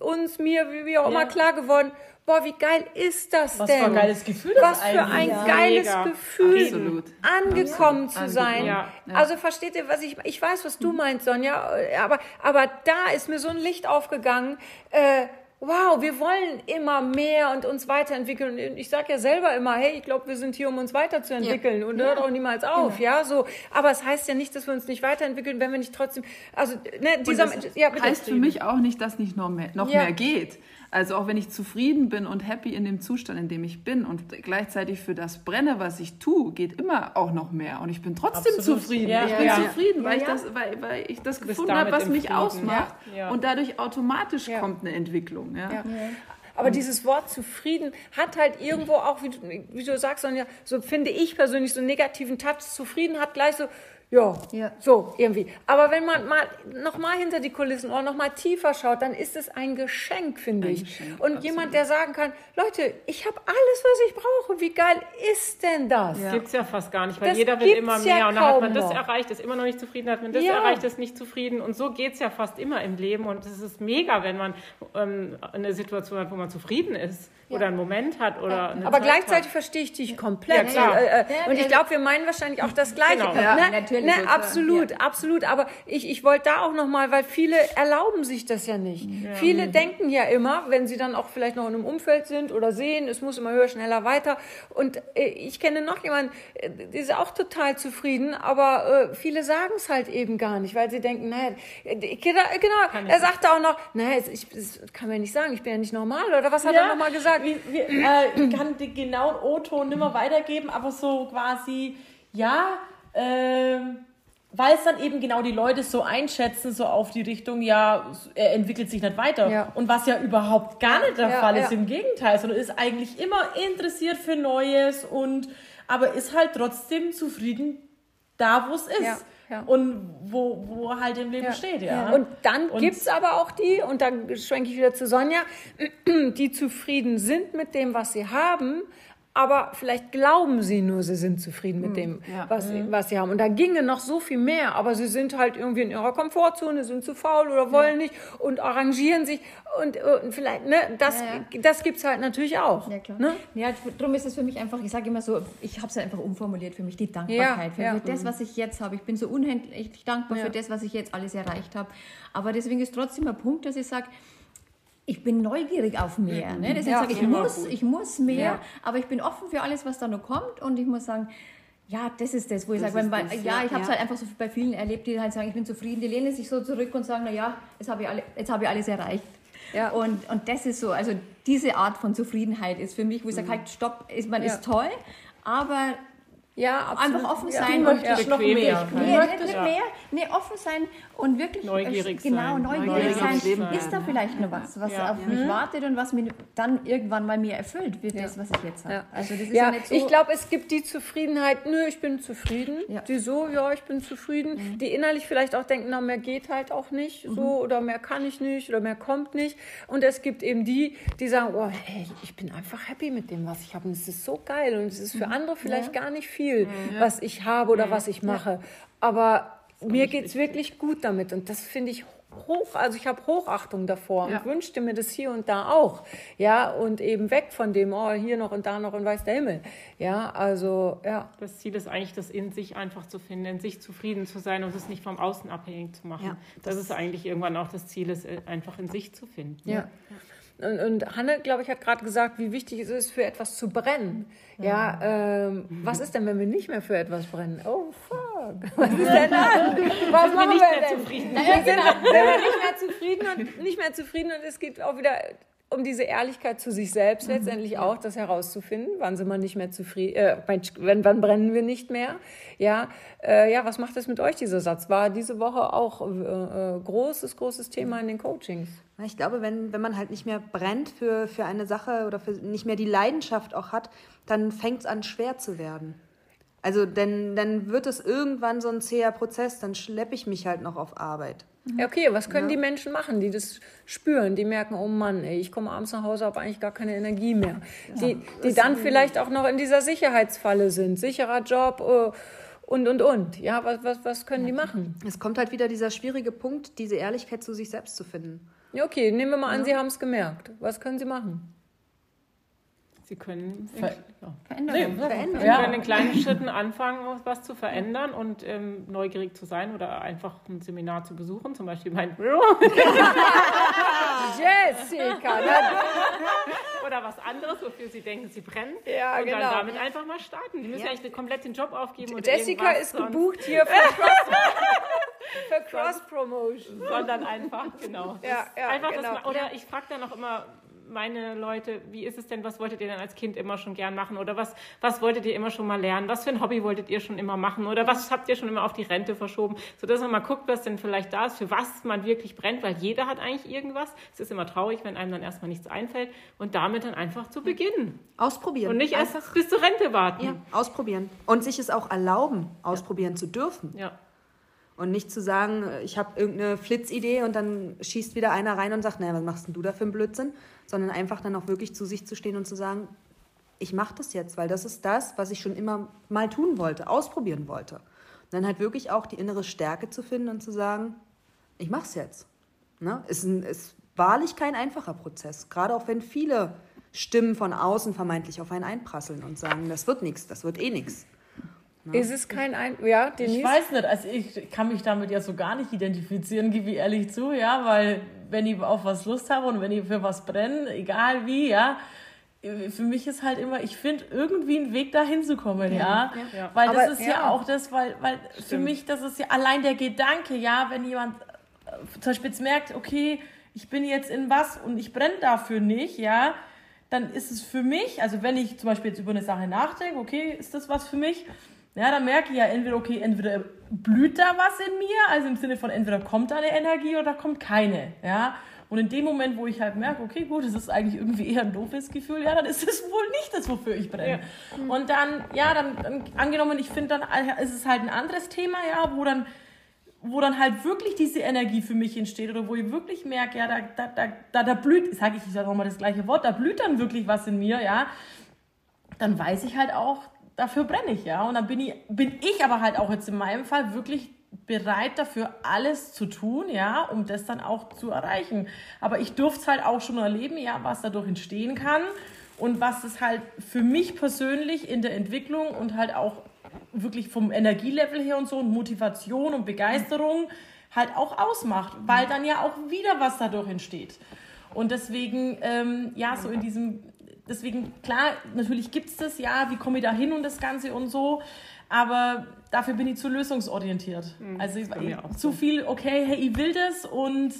uns, mir, wie, auch immer, klar geworden, boah, wie geil ist das Was denn? für ein geiles Gefühl das Was für ein ist. geiles Mega. Gefühl, Absolut. angekommen zu sein. Ja. Also versteht ihr, was ich, ich weiß, was du meinst, Sonja, aber, aber da ist mir so ein Licht aufgegangen, äh, Wow, wir wollen immer mehr und uns weiterentwickeln. Und Ich sage ja selber immer, hey, ich glaube, wir sind hier, um uns weiterzuentwickeln und hört auch niemals auf, ja, so. Aber es heißt ja nicht, dass wir uns nicht weiterentwickeln, wenn wir nicht trotzdem, also, ne, dieser, das ja, bitte. heißt für mich auch nicht, dass nicht noch mehr, noch Ja. mehr geht. Also auch wenn ich zufrieden bin und happy in dem Zustand, in dem ich bin und gleichzeitig für das brenne, was ich tue, geht immer auch noch mehr. Und ich bin trotzdem Absolut. zufrieden. Ja. ich bin Ja. zufrieden, weil, Ja, Ich das, weil, weil ich das gefunden habe, was mich Frieden. ausmacht. Ja. Ja. Und dadurch automatisch Ja. kommt eine Entwicklung. Ja. Ja. Aber dieses Wort zufrieden hat halt irgendwo auch, wie du, wie du sagst, Sonja, so finde ich persönlich so einen negativen Touch. Zufrieden hat gleich so, ja, Ja. so irgendwie. Aber wenn man mal noch mal hinter die Kulissen oder noch mal tiefer schaut, dann ist es ein Geschenk, finde Ein ich. Geschenk, Und jemand, der sagen kann, Leute, ich habe alles, was ich brauche. Wie geil ist denn das? Ja. Gibt's ja fast gar nicht, weil Das jeder will immer ja mehr. und dann hat man das noch. erreicht, ist immer noch nicht zufrieden, hat man das Ja. erreicht, ist nicht zufrieden. Und so geht's ja fast immer im Leben. Und es ist mega, wenn man ähm, eine Situation hat, wo man zufrieden ist oder einen Moment hat oder eine Aber Zeit gleichzeitig hat. verstehe ich dich komplett. Ja, klar. Äh, äh, Ja, und ich ja. glaube, wir meinen wahrscheinlich auch das Gleiche. Genau. Ja, Ne? natürlich. Ne, absolut, ja. absolut. Aber ich, ich wollte da auch nochmal, weil viele erlauben sich das ja nicht. Ja. Viele mhm. denken ja immer, wenn sie dann auch vielleicht noch in einem Umfeld sind oder sehen, es muss immer höher, schneller, weiter. Und äh, ich kenne noch jemanden, äh, die ist auch total zufrieden, aber äh, viele sagen es halt eben gar nicht, weil sie denken, naja, genau, genau er sagte auch noch, naja, ich, das kann mir nicht sagen, ich bin ja nicht normal, oder was hat ja, er nochmal gesagt? Wie, wie, äh, ich kann den genauen O-Ton nicht mehr weitergeben, aber so quasi, ja, ähm, weil es dann eben genau die Leute so einschätzen, so auf die Richtung, ja, er entwickelt sich nicht weiter. Ja. Und was ja überhaupt gar nicht der ja, Fall ist, ja. im Gegenteil, sondern ist eigentlich immer interessiert für Neues und aber ist halt trotzdem zufrieden da, wo es ist. Ja. Und wo, wo halt im Leben steht, ja. Und dann gibt es aber auch die, und dann schwenke ich wieder zu Sonja, die zufrieden sind mit dem, was sie haben, aber vielleicht glauben sie nur, sie sind zufrieden mit hm, dem, ja. was, mhm. was sie haben. Und da ginge noch so viel mehr, aber sie sind halt irgendwie in ihrer Komfortzone, sind zu faul oder wollen ja. nicht und arrangieren sich. Und, und vielleicht, ne, das, ja, das gibt es halt natürlich auch. Ja, klar. Ne? Ja, darum ist es für mich einfach, ich sage immer so, ich habe es einfach umformuliert für mich, die Dankbarkeit für, für das, was ich jetzt habe. Ich bin so unendlich dankbar für das, was ich jetzt alles erreicht habe. Aber deswegen ist trotzdem ein Punkt, dass ich sage, ich bin neugierig auf mehr. Ne? Deswegen ja, sage ich, ich muss, ich muss mehr, ja. aber ich bin offen für alles, was da noch kommt und ich muss sagen, ja, das ist das, wo ich das sage, das, ja, ich habe es halt einfach so bei vielen erlebt, die halt sagen, ich bin zufrieden, die lehnen sich so zurück und sagen, na ja, jetzt habe ich, alle, hab ich alles erreicht. Ja. Und, und das ist so, also diese Art von Zufriedenheit ist für mich, wo ich sage, mhm. halt, stopp, ist, man ist toll, aber ja, absolut. Einfach offen sein ja, und ja. noch mehr. Nee, nicht, nicht mehr. Nee, offen sein und wirklich neugierig genau, sein. neugierig, neugierig sein. Ist da vielleicht noch was, was ja. auf mich mhm. wartet und was mir dann irgendwann mal mir erfüllt wird, das, was ich jetzt habe. Also das ist ja, nicht so ich glaube, es gibt die Zufriedenheit, nö, ich bin zufrieden. Die so, ja, ich bin zufrieden. Mhm. Die innerlich vielleicht auch denken, na, mehr geht halt auch nicht, mhm. so, oder mehr kann ich nicht, oder mehr kommt nicht. Und es gibt eben die, die sagen, oh, hey, ich bin einfach happy mit dem, was ich habe. Und es ist so geil. Und es ist für mhm. andere vielleicht gar nicht viel viel, mhm. was ich habe oder was ich mache. Aber mir geht es wirklich gut damit und das finde ich hoch, also ich habe Hochachtung davor ja. und wünschte mir das hier und da auch, ja, und eben weg von dem, oh, hier noch und da noch und weiß der Himmel, ja, also, ja. Das Ziel ist eigentlich, das in sich einfach zu finden, in sich zufrieden zu sein und es nicht vom Außen abhängig zu machen. Ja, das, das, ist eigentlich irgendwann auch das Ziel, es äh, einfach in sich zu finden. Ja. ja. Und, und Hanne, glaube ich, hat gerade gesagt, wie wichtig es ist, für etwas zu brennen. Ja, ähm, was ist denn, wenn wir nicht mehr für etwas brennen? Oh, fuck. Was ist denn dann? Was machen wir, wir denn? Zufrieden. Naja, genau. Sind wir nicht mehr zufrieden und nicht mehr zufrieden und es geht auch wieder um diese Ehrlichkeit zu sich selbst mhm. letztendlich auch, das herauszufinden, wann sind wir nicht mehr zufrieden, äh, wann, wann brennen wir nicht mehr, ja, äh, ja, was macht das mit euch, dieser Satz? War diese Woche auch äh, äh, großes, großes Thema in den Coachings? Ich glaube, wenn, wenn man halt nicht mehr brennt für, für eine Sache oder für nicht mehr die Leidenschaft auch hat, dann fängt es an schwer zu werden. Also denn, dann wird es irgendwann so ein zäher Prozess, dann schleppe ich mich halt noch auf Arbeit. Ja, okay, was können ja. die Menschen machen, die das spüren, die merken, oh Mann, ey, ich komme abends nach Hause, habe eigentlich gar keine Energie mehr. Ja, die die dann vielleicht auch noch in dieser Sicherheitsfalle sind, sicherer Job uh, und, und, und. Ja, was, was, was können ja. die machen? Es kommt halt wieder dieser schwierige Punkt, diese Ehrlichkeit zu sich selbst zu finden. Ja, okay, nehmen wir mal an, Sie haben es gemerkt. Was können Sie machen? Sie können Ver ja. Veränderung. Nee, verändern. Sie können in kleinen Schritten anfangen, was zu verändern und ähm, neugierig zu sein oder einfach ein Seminar zu besuchen, zum Beispiel mein Büro. Jessica! oder was anderes, wofür Sie denken, Sie brennen. Ja, und genau. dann damit einfach mal starten. Die müssen ja, eigentlich komplett den Job aufgeben. Jessica ist gebucht hier für Cross, für Cross Promotion. Sondern einfach, genau. Ja, ja, einfach genau. Das, oder ich frage dann auch immer, meine Leute, wie ist es denn, was wolltet ihr denn als Kind immer schon gern machen? Oder was, was wolltet ihr immer schon mal lernen? Was für ein Hobby wolltet ihr schon immer machen? Oder was habt ihr schon immer auf die Rente verschoben? Sodass man mal guckt, was denn vielleicht da ist, für was man wirklich brennt, weil jeder hat eigentlich irgendwas. Es ist immer traurig, wenn einem dann erstmal nichts einfällt und damit dann einfach zu beginnen. Ausprobieren. Und nicht erst einfach. bis zur Rente warten. Ja, ausprobieren. Und sich es auch erlauben, ausprobieren ja. zu dürfen. Ja. Und nicht zu sagen, ich habe irgendeine Flitzidee und dann schießt wieder einer rein und sagt, naja, was machst denn du da für einen Blödsinn? Sondern einfach dann auch wirklich zu sich zu stehen und zu sagen, ich mache das jetzt, weil das ist das, was ich schon immer mal tun wollte, ausprobieren wollte. Und dann halt wirklich auch die innere Stärke zu finden und zu sagen, ich mache es jetzt. Ne? Ist, ein, ist wahrlich kein einfacher Prozess, gerade auch wenn viele Stimmen von außen vermeintlich auf einen einprasseln und sagen, das wird nichts, das wird eh nichts. Ne? Ist es kein ein ja, Denise? Ich weiß nicht, also ich kann mich damit ja so gar nicht identifizieren, gebe ich ehrlich zu, ja, weil wenn ich auf was Lust habe und wenn ich für was brenne, egal wie, ja, für mich ist halt immer, ich finde irgendwie einen Weg dahin zu kommen, ja. ja. ja. Weil das Aber, ist ja. ja. auch das, weil, weil für mich, das ist ja allein der Gedanke, ja, wenn jemand äh, zum Beispiel jetzt merkt, okay, ich bin jetzt in was und ich brenne dafür nicht, ja, dann ist es für mich, also wenn ich zum Beispiel jetzt über eine Sache nachdenke, okay, ist das was für mich? Ja, dann merke ich ja entweder, okay, entweder blüht da was in mir, also im Sinne von entweder kommt da eine Energie oder kommt keine, ja. Und in dem Moment, wo ich halt merke, okay, gut, das ist eigentlich irgendwie eher ein doofes Gefühl, ja, dann ist es wohl nicht das, wofür ich brenne. Ja. Und dann, ja, dann, dann angenommen, ich finde, dann ist es halt ein anderes Thema, ja, wo dann wo dann halt wirklich diese Energie für mich entsteht oder wo ich wirklich merke, ja, da, da, da, da, da blüht, sage ich, ich sage nochmal das gleiche Wort, da blüht dann wirklich was in mir, ja, dann weiß ich halt auch, dafür brenne ich, ja. Und dann bin ich, bin ich aber halt auch jetzt in meinem Fall wirklich bereit dafür alles zu tun, ja, um das dann auch zu erreichen. Aber ich durfte es halt auch schon erleben, ja, was dadurch entstehen kann und was es halt für mich persönlich in der Entwicklung und halt auch wirklich vom Energielevel her und so und Motivation und Begeisterung halt auch ausmacht, weil dann ja auch wieder was dadurch entsteht. Und deswegen, ähm, ja, so in diesem, deswegen, klar, natürlich gibt es das, ja, wie komme ich da hin und das Ganze und so, aber dafür bin ich zu lösungsorientiert. Mhm, also ich, zu viel, okay, hey, ich will das und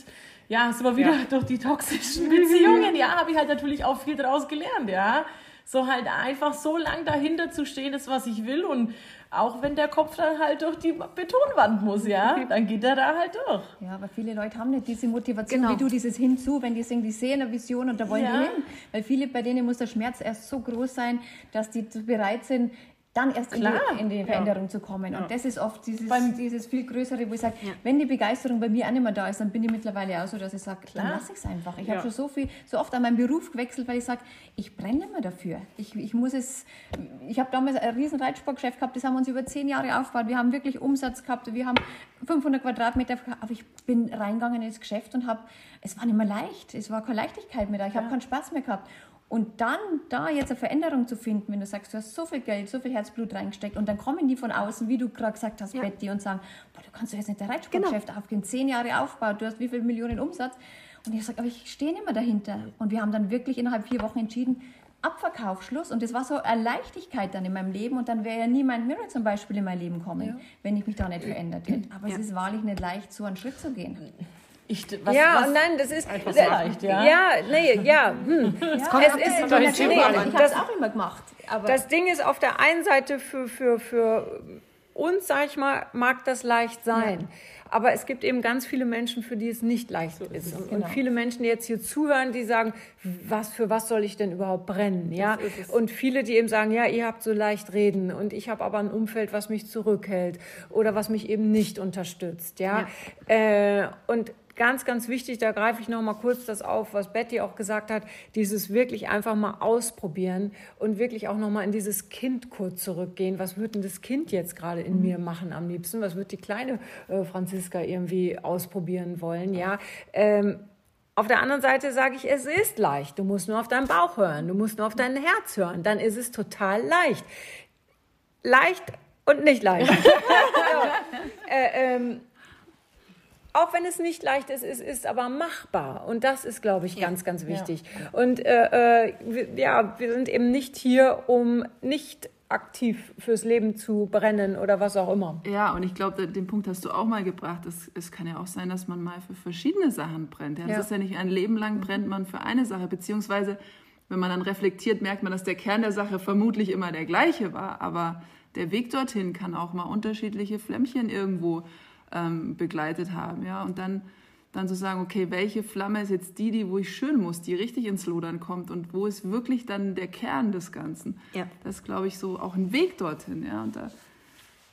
ja, sind wir wieder ja. durch die toxischen Beziehungen, ja, habe ich halt natürlich auch viel daraus gelernt, ja. So halt einfach so lang dahinter zu stehen, das, was ich will und auch wenn der Kopf dann halt durch die Betonwand muss, ja, dann geht er da halt durch. Ja, aber viele Leute haben nicht diese Motivation, genau. wie du dieses Hinzu, wenn die singen, die sehen eine Vision und da wollen ja. die hin. Weil viele, bei denen muss der Schmerz erst so groß sein, dass die bereit sind, dann erst in die, in die, Veränderung ja. zu kommen. Und ja. das ist oft dieses, dieses viel Größere, wo ich sage, ja. wenn die Begeisterung bei mir auch nicht mehr da ist, dann bin ich mittlerweile auch so, dass ich sage, dann lasse ich es einfach. Ich habe schon so viel, so oft an meinen Beruf gewechselt, weil ich sage, ich brenne nicht mehr dafür. Ich, ich muss es, ich habe damals ein riesen Reitsportgeschäft gehabt, das haben wir uns über zehn Jahre aufgebaut. Wir haben wirklich Umsatz gehabt, wir haben 500 Quadratmeter, aber ich bin reingegangen ins Geschäft und habe, es war nicht mehr leicht, es war keine Leichtigkeit mehr da, ich habe keinen Spaß mehr gehabt. Und dann da jetzt eine Veränderung zu finden, wenn du sagst, du hast so viel Geld, so viel Herzblut reingesteckt und dann kommen die von außen, wie du gerade gesagt hast, ja. Betty, und sagen, boah, du kannst doch jetzt nicht der Reitsportgeschäft genau. aufgehen, zehn Jahre aufbaut, du hast wie viele Millionen Umsatz. Und ich sage, aber ich stehe nicht mehr dahinter. Und wir haben dann wirklich innerhalb vier Wochen entschieden, Abverkauf, Schluss. Und das war so eine Leichtigkeit dann in meinem Leben. Und dann wäre ja nie mein Mirror zum Beispiel in mein Leben kommen, ja. wenn ich mich da nicht verändert hätte. Aber ja. es ist wahrlich nicht leicht, so einen Schritt zu gehen. Ich, was, ja, was, nein, das ist einfach so leicht, ja. Ja, nee, ja. Hm. ja es, kommt es ist nicht nee, Ich habe es auch immer gemacht. Aber das Ding ist auf der einen Seite für, für, für uns, sag ich mal, mag das leicht sein. Ja. Aber es gibt eben ganz viele Menschen, für die es nicht leicht so ist. ist. Und, genau. viele Menschen, die jetzt hier zuhören, die sagen, was für was soll ich denn überhaupt brennen? Ja? Und viele, die eben sagen, ja, ihr habt so leicht reden und ich habe aber ein Umfeld, was mich zurückhält oder was mich eben nicht unterstützt. Ja. ja. Äh, und ganz, ganz wichtig, da greife ich noch mal kurz das auf, was Betty auch gesagt hat, dieses wirklich einfach mal ausprobieren und wirklich auch noch mal in dieses Kind kurz zurückgehen. Was wird denn das Kind jetzt gerade in mir machen am liebsten? Was wird die kleine äh, Franziska irgendwie ausprobieren wollen? Ja, ähm, auf der anderen Seite sage ich, es ist leicht. Du musst nur auf deinen Bauch hören, du musst nur auf dein Herz hören. Dann ist es total leicht. Leicht und nicht leicht. ja. äh, ähm, auch wenn es nicht leicht ist, es ist aber machbar. Und das ist, glaube ich, ja. ganz, ganz wichtig. Ja. Und äh, äh ja, wir sind eben nicht hier, um nicht aktiv fürs Leben zu brennen oder was auch immer. Ja, und ich glaube, den Punkt hast du auch mal gebracht. Es, es kann ja auch sein, dass man mal für verschiedene Sachen brennt. Ja, das ist ja nicht ein Leben lang brennt man für eine Sache, beziehungsweise wenn man dann reflektiert, merkt man, dass der Kern der Sache vermutlich immer der gleiche war. Aber der Weg dorthin kann auch mal unterschiedliche Flämmchen irgendwo ähm, begleitet haben. Ja? Und dann, dann zu sagen, okay, welche Flamme ist jetzt die, die, wo ich schön muss, die richtig ins Lodern kommt und wo ist wirklich dann der Kern des Ganzen. Ja. Das ist, glaube ich, so auch ein Weg dorthin. Ja? Und da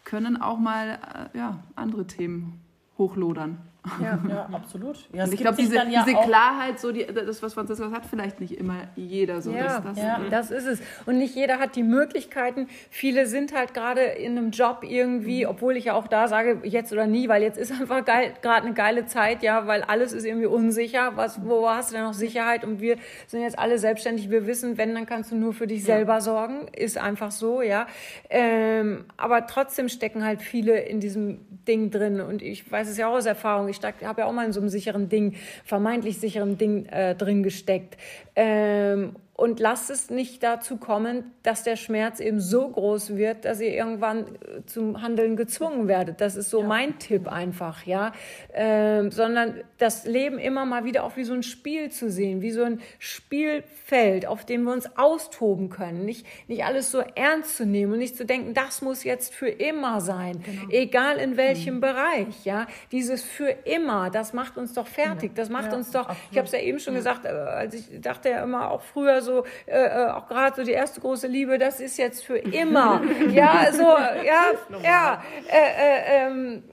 können auch mal äh, ja, andere Themen hochlodern. Ja, ja absolut. Ja, ich glaube, diese, ja diese Klarheit, so die, das, was Franziska hat, vielleicht nicht immer jeder so. Ja, das, ja, das ist es. Und nicht jeder hat die Möglichkeiten. Viele sind halt gerade in einem Job irgendwie, mhm. obwohl ich ja auch da sage, jetzt oder nie, weil jetzt ist einfach gerade eine geile Zeit, ja, weil alles ist irgendwie unsicher. Was, wo hast du denn noch Sicherheit? Und wir sind jetzt alle selbstständig. Wir wissen, wenn, dann kannst du nur für dich selber sorgen. Ist einfach so, ja. Ähm, aber trotzdem stecken halt viele in diesem Ding drin. Und ich weiß es ja auch aus Erfahrung ich habe ja auch mal in so einem sicheren Ding, vermeintlich sicheren Ding äh, drin gesteckt. Ähm, und lasst es nicht dazu kommen, dass der Schmerz eben so groß wird, dass ihr irgendwann äh, zum Handeln gezwungen werdet. Das ist so ja. mein Tipp einfach, ja. Ähm, sondern das Leben immer mal wieder auch wie so ein Spiel zu sehen, wie so ein Spielfeld, auf dem wir uns austoben können. Nicht, nicht alles so ernst zu nehmen und nicht zu denken, das muss jetzt für immer sein. Genau. Egal in welchem mhm. Bereich, ja. Dieses für immer, das macht uns doch fertig. Das macht ja, uns doch, absolut. ich habe es ja eben schon ja. gesagt, äh, als ich dachte ja immer auch früher so, äh, äh, auch gerade so die erste große Liebe, das ist jetzt für immer. ja, so, ja, ja, äh, äh, ähm,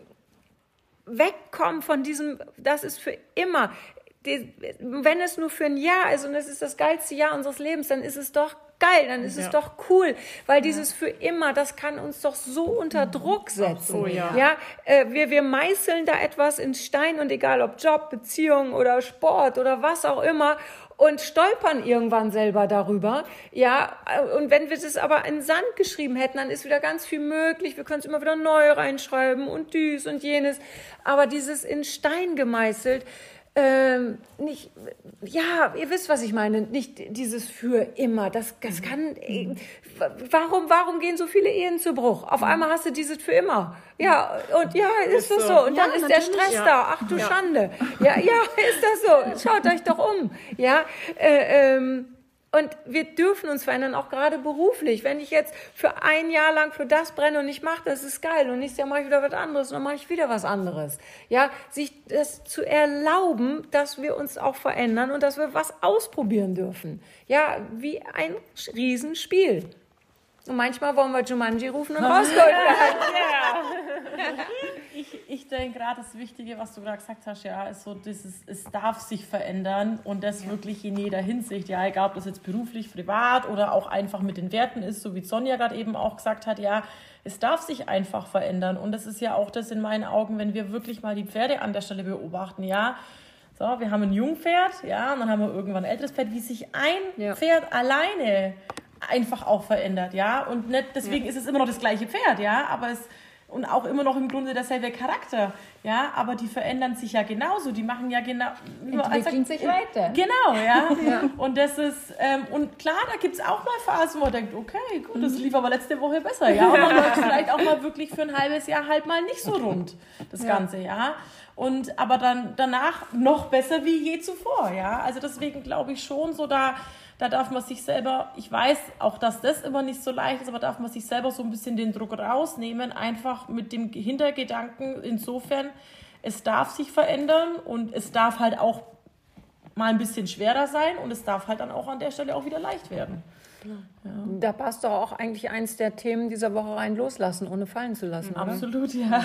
wegkommen von diesem, das ist für immer. Die, wenn es nur für ein Jahr ist und es ist das geilste Jahr unseres Lebens, dann ist es doch geil, dann ist ja. es doch cool, weil dieses für immer, das kann uns doch so unter Druck setzen. So, ja, ja äh, wir, wir meißeln da etwas in Stein und egal ob Job, Beziehung oder Sport oder was auch immer und stolpern irgendwann selber darüber. Ja, und wenn wir das aber in Sand geschrieben hätten, dann ist wieder ganz viel möglich. Wir können es immer wieder neu reinschreiben und dies und jenes. Aber dieses in Stein gemeißelt, ähm, nicht, ja, ihr wisst, was ich meine, nicht dieses für immer. Das, das mhm. kann, äh, warum, warum gehen so viele Ehen zu Bruch? Auf mhm. einmal hast du dieses für immer. Ja, und ja, ist, das so. Und ja, dann ist der Stress ja. da. Ach du ja. Schande. Ja, ja, ist das so. Schaut euch doch um. Ja, äh, ähm, und wir dürfen uns verändern, auch gerade beruflich. Wenn ich jetzt für ein Jahr lang für das brenne und ich mache das, ist geil. Und nächstes Jahr mache ich wieder was anderes und dann mache ich wieder was anderes. Ja, sich das zu erlauben, dass wir uns auch verändern und dass wir was ausprobieren dürfen. Ja, wie ein Riesenspiel. Und manchmal wollen wir Jumanji rufen und rausgeholt werden. ja. Ich, ich denke gerade, das Wichtige, was du gerade gesagt hast, ja, ist so, dieses, es darf sich verändern und das ja. wirklich in jeder Hinsicht. Ja, egal, ob das jetzt beruflich, privat oder auch einfach mit den Werten ist, so wie Sonja gerade eben auch gesagt hat, ja, es darf sich einfach verändern. Und das ist ja auch das in meinen Augen, wenn wir wirklich mal die Pferde an der Stelle beobachten, ja. So, wir haben ein Jungpferd, ja, und dann haben wir irgendwann ein älteres Pferd, wie sich ein ja. Pferd alleine einfach auch verändert, ja. Und nicht, deswegen ja. ist es immer noch das gleiche Pferd, ja, aber es und auch immer noch im Grunde derselbe Charakter, ja, aber die verändern sich ja genauso, die machen ja genau... Entwickeln sich weiter. Genau, ja. ja. Und das ist, ähm, und klar, da gibt es auch mal Phasen, wo man denkt, okay, gut, das mhm. lief aber letzte Woche besser, ja, und dann läuft es vielleicht auch mal wirklich für ein halbes Jahr halt mal nicht so rund, das ja. Ganze, ja. Und aber dann danach noch besser wie je zuvor, ja. Also deswegen glaube ich schon so, da da darf man sich selber, ich weiß auch, dass das immer nicht so leicht ist, aber darf man sich selber so ein bisschen den Druck rausnehmen, einfach mit dem Hintergedanken insofern, es darf sich verändern und es darf halt auch mal ein bisschen schwerer sein und es darf halt dann auch an der Stelle auch wieder leicht werden. Ja. Da passt doch auch eigentlich eins der Themen dieser Woche rein, loslassen, ohne fallen zu lassen. Absolut, oder? ja.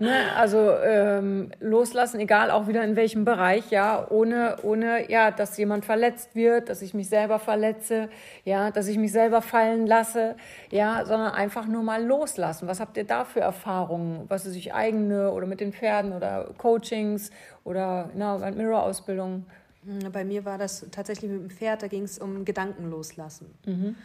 ne, also ähm, loslassen, egal auch wieder in welchem Bereich, ja, ohne, ohne, ja, dass jemand verletzt wird, dass ich mich selber verletze, ja, dass ich mich selber fallen lasse, ja, sondern einfach nur mal loslassen. Was habt ihr da für Erfahrungen? Was ist ich eigene oder mit den Pferden oder Coachings oder na, Mirror-Ausbildung? Hm, bei mir war das tatsächlich mit dem Pferd, da ging es um Gedanken loslassen. Mhm.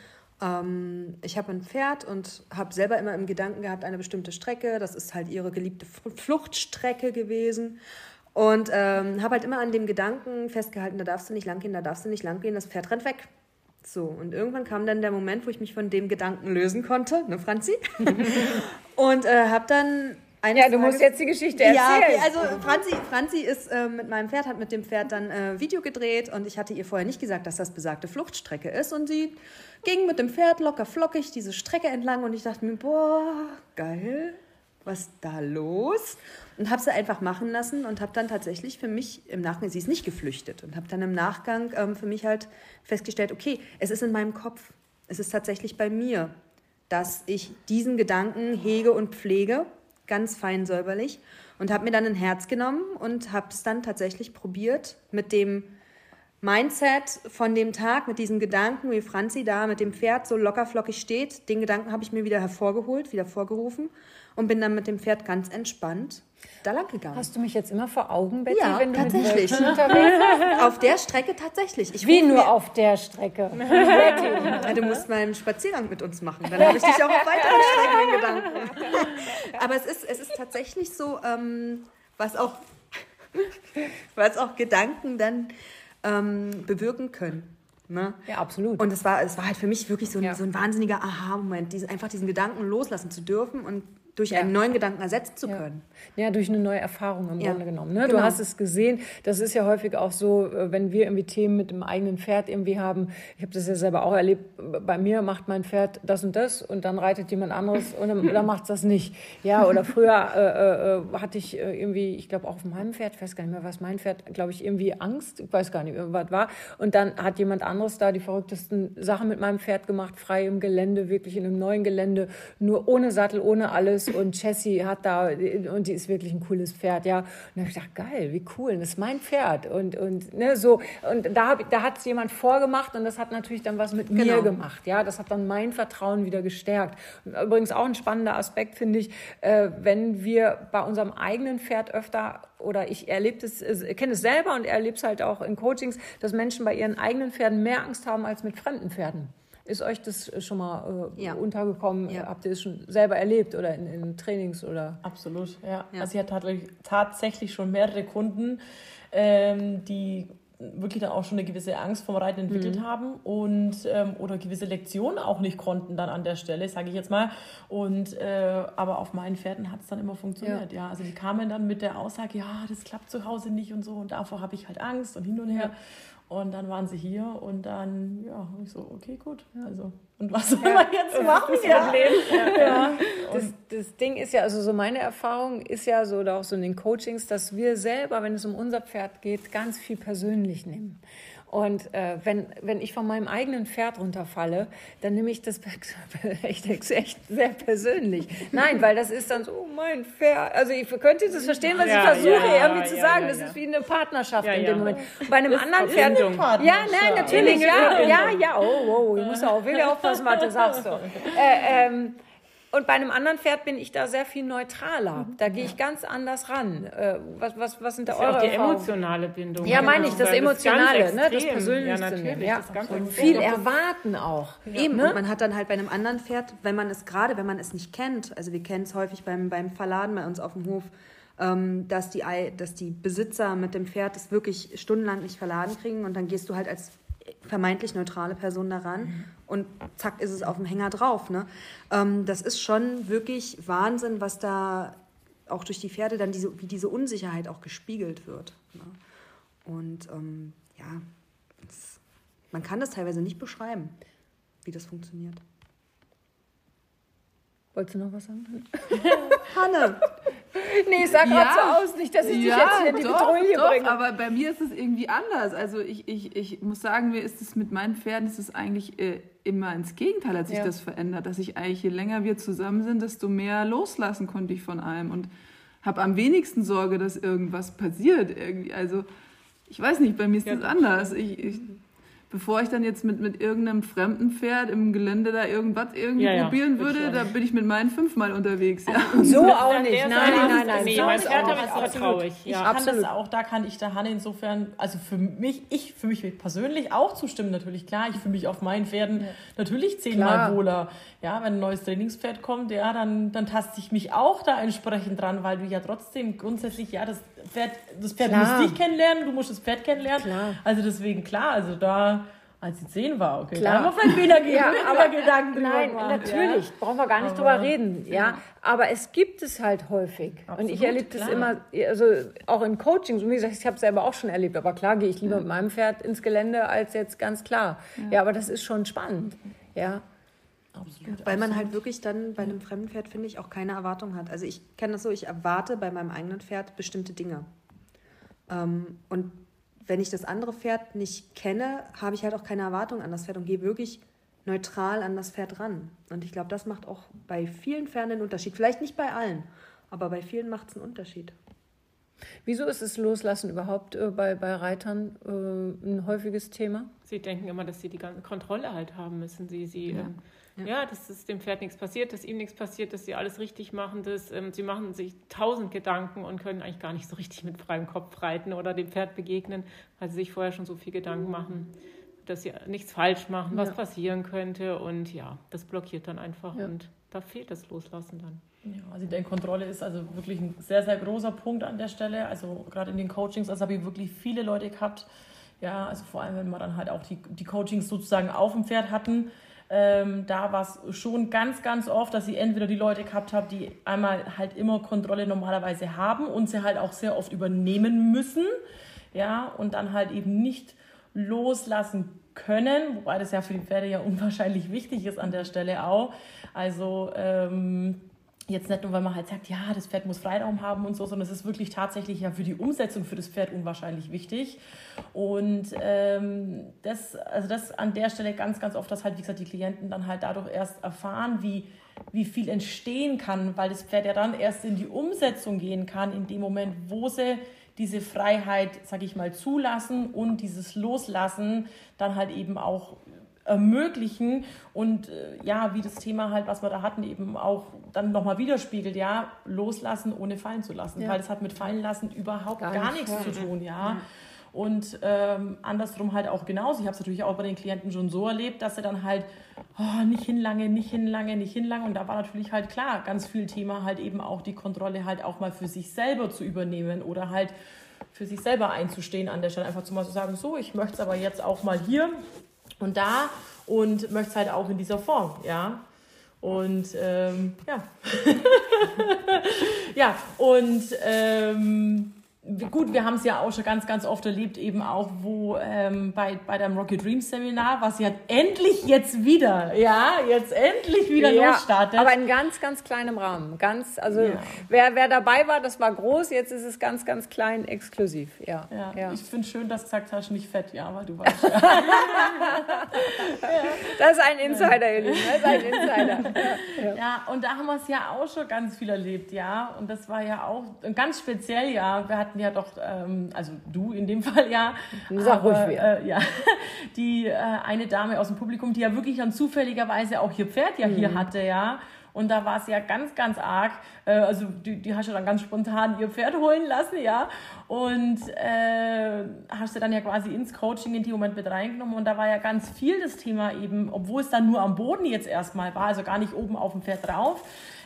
Ähm, ich habe ein Pferd und habe selber immer im Gedanken gehabt, eine bestimmte Strecke, das ist halt ihre geliebte Fluchtstrecke gewesen. Und ähm, habe halt immer an dem Gedanken festgehalten, da darfst du nicht lang gehen, da darfst du nicht lang gehen, das Pferd rennt weg. So, und irgendwann kam dann der Moment, wo ich mich von dem Gedanken lösen konnte, ne, Franzi? und äh, habe dann eines ja, du musst jetzt die Geschichte erzählen. Ja, also Franzi, Franzi ist äh, mit meinem Pferd, hat mit dem Pferd dann äh, Video gedreht und ich hatte ihr vorher nicht gesagt, dass das besagte Fluchtstrecke ist und sie ging mit dem Pferd locker flockig diese Strecke entlang und ich dachte mir, boah, geil, was ist da los? Und habe sie einfach machen lassen und habe dann tatsächlich für mich im Nachgang, sie ist nicht geflüchtet und habe dann im Nachgang ähm, für mich halt festgestellt, okay, es ist in meinem Kopf, es ist tatsächlich bei mir, dass ich diesen Gedanken hege und pflege ganz fein säuberlich. Und habe mir dann ein Herz genommen und habe es dann tatsächlich probiert mit dem Mindset von dem Tag, mit diesen Gedanken, wie Franzi da mit dem Pferd so lockerflockig steht. Den Gedanken habe ich mir wieder hervorgeholt, wieder vorgerufen und bin dann mit dem Pferd ganz entspannt da lang gegangen. Hast du mich jetzt immer vor Augen, Betty, ja, wenn du tatsächlich. mit unterwegs Auf der Strecke tatsächlich. Ich Wie nur auf der Strecke? Ja, du musst mal einen Spaziergang mit uns machen. Dann habe ich dich auch auf weiteren Strecken in Gedanken. Aber es ist, es ist tatsächlich so, ähm, was, auch, was auch Gedanken dann ähm, bewirken können. Ne? Ja, absolut. Und es war, es war halt für mich wirklich so ein, Ja. so ein wahnsinniger Aha-Moment, diese, einfach diesen Gedanken loslassen zu dürfen und durch Ja. einen neuen Gedanken ersetzen zu können. Ja, durch eine neue Erfahrung im Ja, Grunde genommen. Ne? Du genau. hast es gesehen. Das ist ja häufig auch so, äh, wenn wir irgendwie Themen mit dem eigenen Pferd irgendwie haben. Ich habe das ja selber auch erlebt. Bei mir macht mein Pferd das und das und dann reitet jemand anderes und dann, dann macht es das nicht. Ja, oder früher äh, äh, hatte ich äh, irgendwie, ich glaube auch auf meinem Pferd, ich weiß gar nicht mehr, was mein Pferd, glaube ich, irgendwie Angst, ich weiß gar nicht, was war. Und dann hat jemand anderes da die verrücktesten Sachen mit meinem Pferd gemacht, frei im Gelände, wirklich in einem neuen Gelände, nur ohne Sattel, ohne alles. Und Jessie hat da, und die ist wirklich ein cooles Pferd, ja. Und da habe ich gedacht, geil, wie cool, das ist mein Pferd. Und, und, ne, so, und da, hab da hat es jemand vorgemacht und das hat natürlich dann was mit mir Genau. gemacht, ja. Das hat dann mein Vertrauen wieder gestärkt. Und übrigens auch ein spannender Aspekt, finde ich, äh, wenn wir bei unserem eigenen Pferd öfter oder ich erlebe äh, kenne es selber und erlebe es halt auch in Coachings, dass Menschen bei ihren eigenen Pferden mehr Angst haben als mit fremden Pferden. Ist euch das schon mal äh, Ja. untergekommen? Ja. Habt ihr es schon selber erlebt oder in, in Trainings oder? Absolut, ja. Ja. Also ich hatte tatsächlich- schon mehrere Kunden, ähm, die wirklich dann auch schon eine gewisse Angst vom Reiten entwickelt haben und ähm, oder gewisse Lektionen auch nicht konnten dann an der Stelle, sage ich jetzt mal. Und äh, aber auf meinen Pferden hat es dann immer funktioniert. Ja. also die kamen dann mit der Aussage, ja, das klappt zu Hause nicht und so und davor habe ich halt Angst und hin und her. Und dann waren sie hier und dann, ja, hab ich so, okay, gut. Also, und was soll man jetzt machen? Ja. Ja. Das, das Ding ist ja, also so meine Erfahrung ist ja so, oder auch so in den Coachings, dass wir selber, wenn es um unser Pferd geht, ganz viel persönlich nehmen. Und äh, wenn, wenn ich von meinem eigenen Pferd runterfalle, dann nehme ich das echt, echt sehr persönlich. Nein, weil das ist dann so, oh, mein Pferd. Also ich könnte das verstehen, was Ja, ich versuche ja, irgendwie zu ja, sagen. ja, das ja. ist wie eine Partnerschaft Ja, in ja. dem Moment. Bei einem anderen Pferd. Ja, nein, natürlich, ja, ja, ja. Oh, wow, ich muss auch wirklich aufpassen, was du sagst. So. Äh, ähm, und bei einem anderen Pferd bin ich da sehr viel neutraler. Da gehe ich ganz anders ran. Äh, was, was, was sind da Das ist ja eure auch die Erfahrungen? emotionale Bindung. Ja, meine ich, das Emotionale, ne? das. Persönliche. Ja, natürlich. Ja. Das Und viel erwarten auch. Eben, Ne? und man hat dann halt bei einem anderen Pferd, wenn man es gerade, wenn man es nicht kennt, also wir kennen es häufig beim, beim Verladen bei uns auf dem Hof, ähm, dass, die, dass die Besitzer mit dem Pferd es wirklich stundenlang nicht verladen kriegen und dann gehst du halt als vermeintlich neutrale Person daran und zack ist es auf dem Hänger drauf. Ne? Ähm, das ist schon wirklich Wahnsinn, was da auch durch die Pferde dann diese, wie diese Unsicherheit auch gespiegelt wird. Ne? Und ähm, ja, es, man kann das teilweise nicht beschreiben, wie das funktioniert. Wolltest du noch was sagen? Hanne, Nee, sag Ja. grad so aus, nicht, dass ich dich jetzt hier in die doch, Bedrohung doch, bringe. aber bei mir ist es irgendwie anders. Also ich, ich, ich muss sagen, mir ist es mit meinen Pferden ist es eigentlich äh, immer ins Gegenteil, hat sich Ja. das verändert. Dass ich eigentlich, je länger wir zusammen sind, desto mehr loslassen konnte ich von allem und habe am wenigsten Sorge, dass irgendwas passiert. Irgendwie. Also ich weiß nicht, bei mir ist das anders. Ich, ich, bevor ich dann jetzt mit, mit irgendeinem fremden Pferd im Gelände da irgendwas irgendwie Ja, ja, probieren würde da bin ich mit meinen fünfmal unterwegs. Ja. So auch nicht. Nein, nein, ist nein, nein. Nee, mein ist Pferd auch habe nicht. ich kann absolut. das auch, da kann ich der Hanne insofern, also für mich, ich für mich persönlich auch zustimmen, natürlich. Klar, ich fühle mich auf meinen Pferden natürlich zehnmal Klar. wohler. Ja, wenn ein neues Trainingspferd kommt, ja, dann, dann taste ich mich auch da entsprechend dran, weil du ja trotzdem grundsätzlich, ja, das Pferd, das Pferd Klar. muss dich kennenlernen, du musst das Pferd kennenlernen. Klar. Also deswegen, klar, also da, als sie zehn war, okay, Klar. da haben wir vielleicht wieder, Ja, aber Gedanken Nein, gemacht, natürlich, brauchen wir gar nicht drüber reden, ja. Aber es gibt es halt häufig. und ich Absolut, erlebe das immer, also auch in Coachings, und wie gesagt, ich habe es selber auch schon erlebt, aber klar gehe ich lieber mit meinem Pferd ins Gelände als jetzt ganz klar. Ja, aber das ist schon spannend, ja. Absolut, weil man halt wirklich dann bei einem fremden Pferd, finde ich, auch keine Erwartung hat. Also ich kenne das so, ich erwarte bei meinem eigenen Pferd bestimmte Dinge. Ähm, und wenn ich das andere Pferd nicht kenne, habe ich halt auch keine Erwartung an das Pferd und gehe wirklich neutral an das Pferd ran. Und ich glaube, das macht auch bei vielen Pferden einen Unterschied. Vielleicht nicht bei allen, aber bei vielen macht es einen Unterschied. Wieso ist das Loslassen überhaupt äh, bei, bei Reitern äh, ein häufiges Thema? Sie denken immer, dass sie die ganze Kontrolle halt haben müssen. Sie, sie, ja. Ähm, ja. ja, dass es dem Pferd nichts passiert, dass ihm nichts passiert, dass sie alles richtig machen. Dass, ähm, sie machen sich tausend Gedanken und können eigentlich gar nicht so richtig mit freiem Kopf reiten oder dem Pferd begegnen, weil sie sich vorher schon so viel Gedanken machen, dass sie nichts falsch machen, was ja. passieren könnte. Und ja, das blockiert dann einfach ja. und da fehlt das Loslassen dann. Ja, also die Kontrolle ist also wirklich ein sehr, sehr großer Punkt an der Stelle. Also gerade in den Coachings, also habe ich wirklich viele Leute gehabt, ja, also vor allem, wenn wir dann halt auch die, die Coachings sozusagen auf dem Pferd hatten, ähm, da war es schon ganz, ganz oft, dass ich entweder die Leute gehabt habe, die einmal halt immer Kontrolle normalerweise haben und sie halt auch sehr oft übernehmen müssen, ja, und dann halt eben nicht loslassen können, wobei das ja für die Pferde ja unwahrscheinlich wichtig ist an der Stelle auch. Also ähm, Jetzt nicht nur, weil man halt sagt, ja, das Pferd muss Freiraum haben und so, sondern es ist wirklich tatsächlich ja für die Umsetzung für das Pferd unwahrscheinlich wichtig. Und ähm, das, also das an der Stelle ganz, ganz oft, dass halt, wie gesagt, die Klienten dann halt dadurch erst erfahren, wie, wie viel entstehen kann, weil das Pferd ja dann erst in die Umsetzung gehen kann, in dem Moment, wo sie diese Freiheit, sag ich mal, zulassen und dieses Loslassen dann halt eben auch ermöglichen und äh, ja, wie das Thema halt, was wir da hatten, eben auch dann nochmal widerspiegelt, ja, loslassen, ohne fallen zu lassen, ja. weil das hat mit fallen lassen überhaupt gar, gar nichts zu tun, ja. ja. Und ähm, andersrum halt auch genauso. Ich habe es natürlich auch bei den Klienten schon so erlebt, dass sie dann halt oh, nicht hinlange, nicht hinlange, nicht hinlange. Und da war natürlich halt klar, ganz viel Thema halt eben auch die Kontrolle halt auch mal für sich selber zu übernehmen oder halt für sich selber einzustehen an der Stelle. Einfach zu mal so sagen, so, ich möchte es aber jetzt auch mal hier und da und möchte es halt auch in dieser Form, ja. Und ähm, ja. ja, und ähm, gut, wir haben es ja auch schon ganz, ganz oft erlebt, eben auch, wo ähm, bei, bei deinem Rocky Dreams Seminar, was ja endlich jetzt wieder, ja, jetzt endlich wieder ja, losstartet. Aber in ganz, ganz kleinem Rahmen. Ganz, also ja. wer, wer dabei war, das war groß, jetzt ist es ganz, ganz klein, exklusiv. Ja, ja. ja. Ich finde schön, dass du gesagt hast, nicht fett, ja, weil du weißt. Ja. das ist ein Insider, ihr Lieben, das ist ein Insider. Ja, und da haben wir es ja auch schon ganz viel erlebt, ja. Und das war ja auch ganz speziell, ja. Wir hatten ja doch, ähm, also du in dem Fall ja, Sag aber, ruhig äh, ja, die äh, eine Dame aus dem Publikum, die ja wirklich dann zufälligerweise auch ihr Pferd ja hier mhm. hatte, ja. Und da war es ja ganz, ganz arg. Äh, also die, die hast du dann ganz spontan ihr Pferd holen lassen, ja. Und äh, hast du dann ja quasi ins Coaching in dem Moment mit reingenommen. Und da war ja ganz viel das Thema eben, obwohl es dann nur am Boden jetzt erstmal war, also gar nicht oben auf dem Pferd drauf.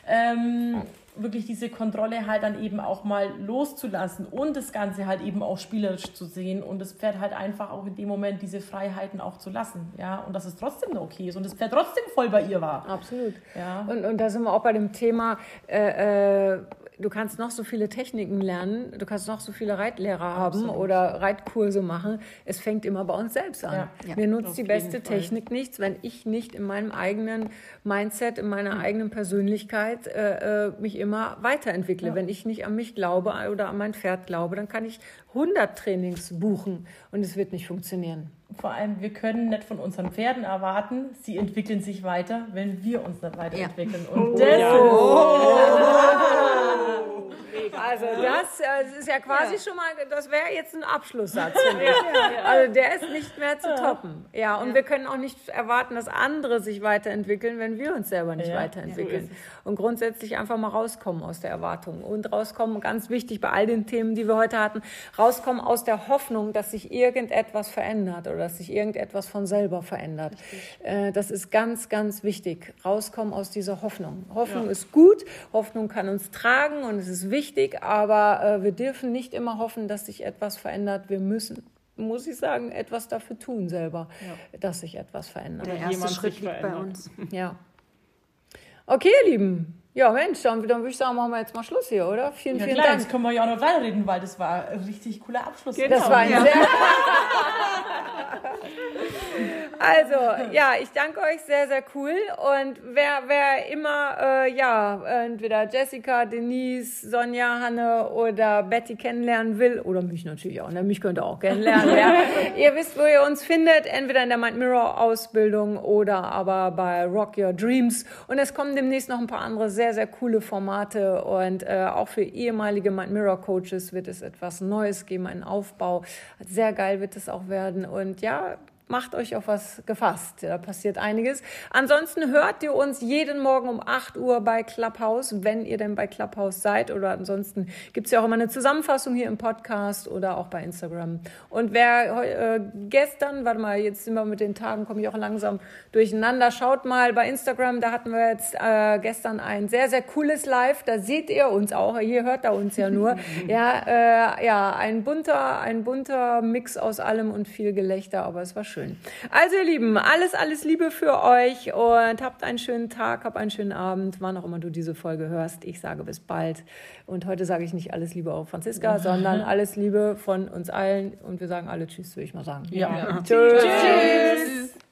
Ähm, wirklich diese Kontrolle halt dann eben auch mal loszulassen und das Ganze halt eben auch spielerisch zu sehen und das Pferd halt einfach auch in dem Moment diese Freiheiten auch zu lassen, ja, und dass es trotzdem okay ist und das Pferd trotzdem voll bei ihr war. Absolut. Ja. Und, und da sind wir auch bei dem Thema, äh, äh, du kannst noch so viele Techniken lernen, du kannst noch so viele Reitlehrer haben oder Reitkurse machen. Es fängt immer bei uns selbst an. Ja. Mir nutzt Auf die beste Technik nichts, wenn ich nicht in meinem eigenen Mindset, in meiner eigenen Persönlichkeit äh, äh, mich immer weiterentwickle. Ja. Wenn ich nicht an mich glaube oder an mein Pferd glaube, dann kann ich 100 Trainings buchen und es wird nicht funktionieren. Vor allem, wir können nicht von unseren Pferden erwarten, sie entwickeln sich weiter, wenn wir uns nicht weiterentwickeln. Ja. Und oh. das oh. Also das, äh, ist ja quasi ja. schon mal, das wäre jetzt ein Abschlusssatz. ja. Also der ist nicht mehr zu toppen. Ja, und wir können auch nicht erwarten, dass andere sich weiterentwickeln, wenn wir uns selber nicht weiterentwickeln. So und grundsätzlich einfach mal rauskommen aus der Erwartung und rauskommen, ganz wichtig bei all den Themen, die wir heute hatten, rauskommen aus der Hoffnung, dass sich irgendetwas verändert oder dass sich irgendetwas von selber verändert. Äh, das ist ganz, ganz wichtig. Rauskommen aus dieser Hoffnung. Hoffnung ist gut, Hoffnung kann uns tragen und es ist wichtig, aber äh, wir dürfen nicht immer hoffen, dass sich etwas verändert. Wir müssen, muss ich sagen, etwas dafür tun selber, ja. dass sich etwas verändert. Der erste Schritt liegt bei uns. Ja. Okay, ihr Lieben. Ja, Mensch, dann, dann würde ich sagen, machen wir jetzt mal Schluss hier, oder? Vielen, ja, vielen klar, Dank. Jetzt können wir ja auch noch weiterreden, weil das war ein richtig cooler Abschluss. Genau. Das war ein ja. sehr Also, ja, ich danke euch sehr, sehr cool. Und wer, wer immer, äh, ja, entweder Jessica, Denise, Sonja, Hanne oder Betty kennenlernen will, oder mich natürlich auch, ne? mich könnt ihr auch kennenlernen, ja. ihr wisst, wo ihr uns findet, entweder in der Mind Mirror Ausbildung oder aber bei Rock Your Dreams. Und es kommen demnächst noch ein paar andere sehr, sehr coole Formate und äh, auch für ehemalige Mind Mirror Coaches wird es etwas Neues geben, einen Aufbau. Sehr geil wird es auch werden. Und ja, macht euch auf was gefasst. Da passiert einiges. Ansonsten hört ihr uns jeden Morgen um 8 Uhr bei Clubhouse, wenn ihr denn bei Clubhouse seid. Oder ansonsten gibt es ja auch immer eine Zusammenfassung hier im Podcast oder auch bei Instagram. Und wer äh, gestern, warte mal, jetzt sind wir mit den Tagen, komme ich auch langsam durcheinander. Schaut mal bei Instagram, da hatten wir jetzt äh, gestern ein sehr, sehr cooles Live. Da seht ihr uns auch. Hier hört ihr uns ja nur. ja, äh, ja, ein bunter, ein bunter Mix aus allem und viel Gelächter, aber es war schön schön. Also ihr Lieben, alles, alles Liebe für euch und habt einen schönen Tag, habt einen schönen Abend, wann auch immer du diese Folge hörst. Ich sage bis bald. Und heute sage ich nicht alles Liebe auf Franziska, sondern alles Liebe von uns allen. Und wir sagen alle Tschüss, würde ich mal sagen. Ja. Tschüss. Tschüss.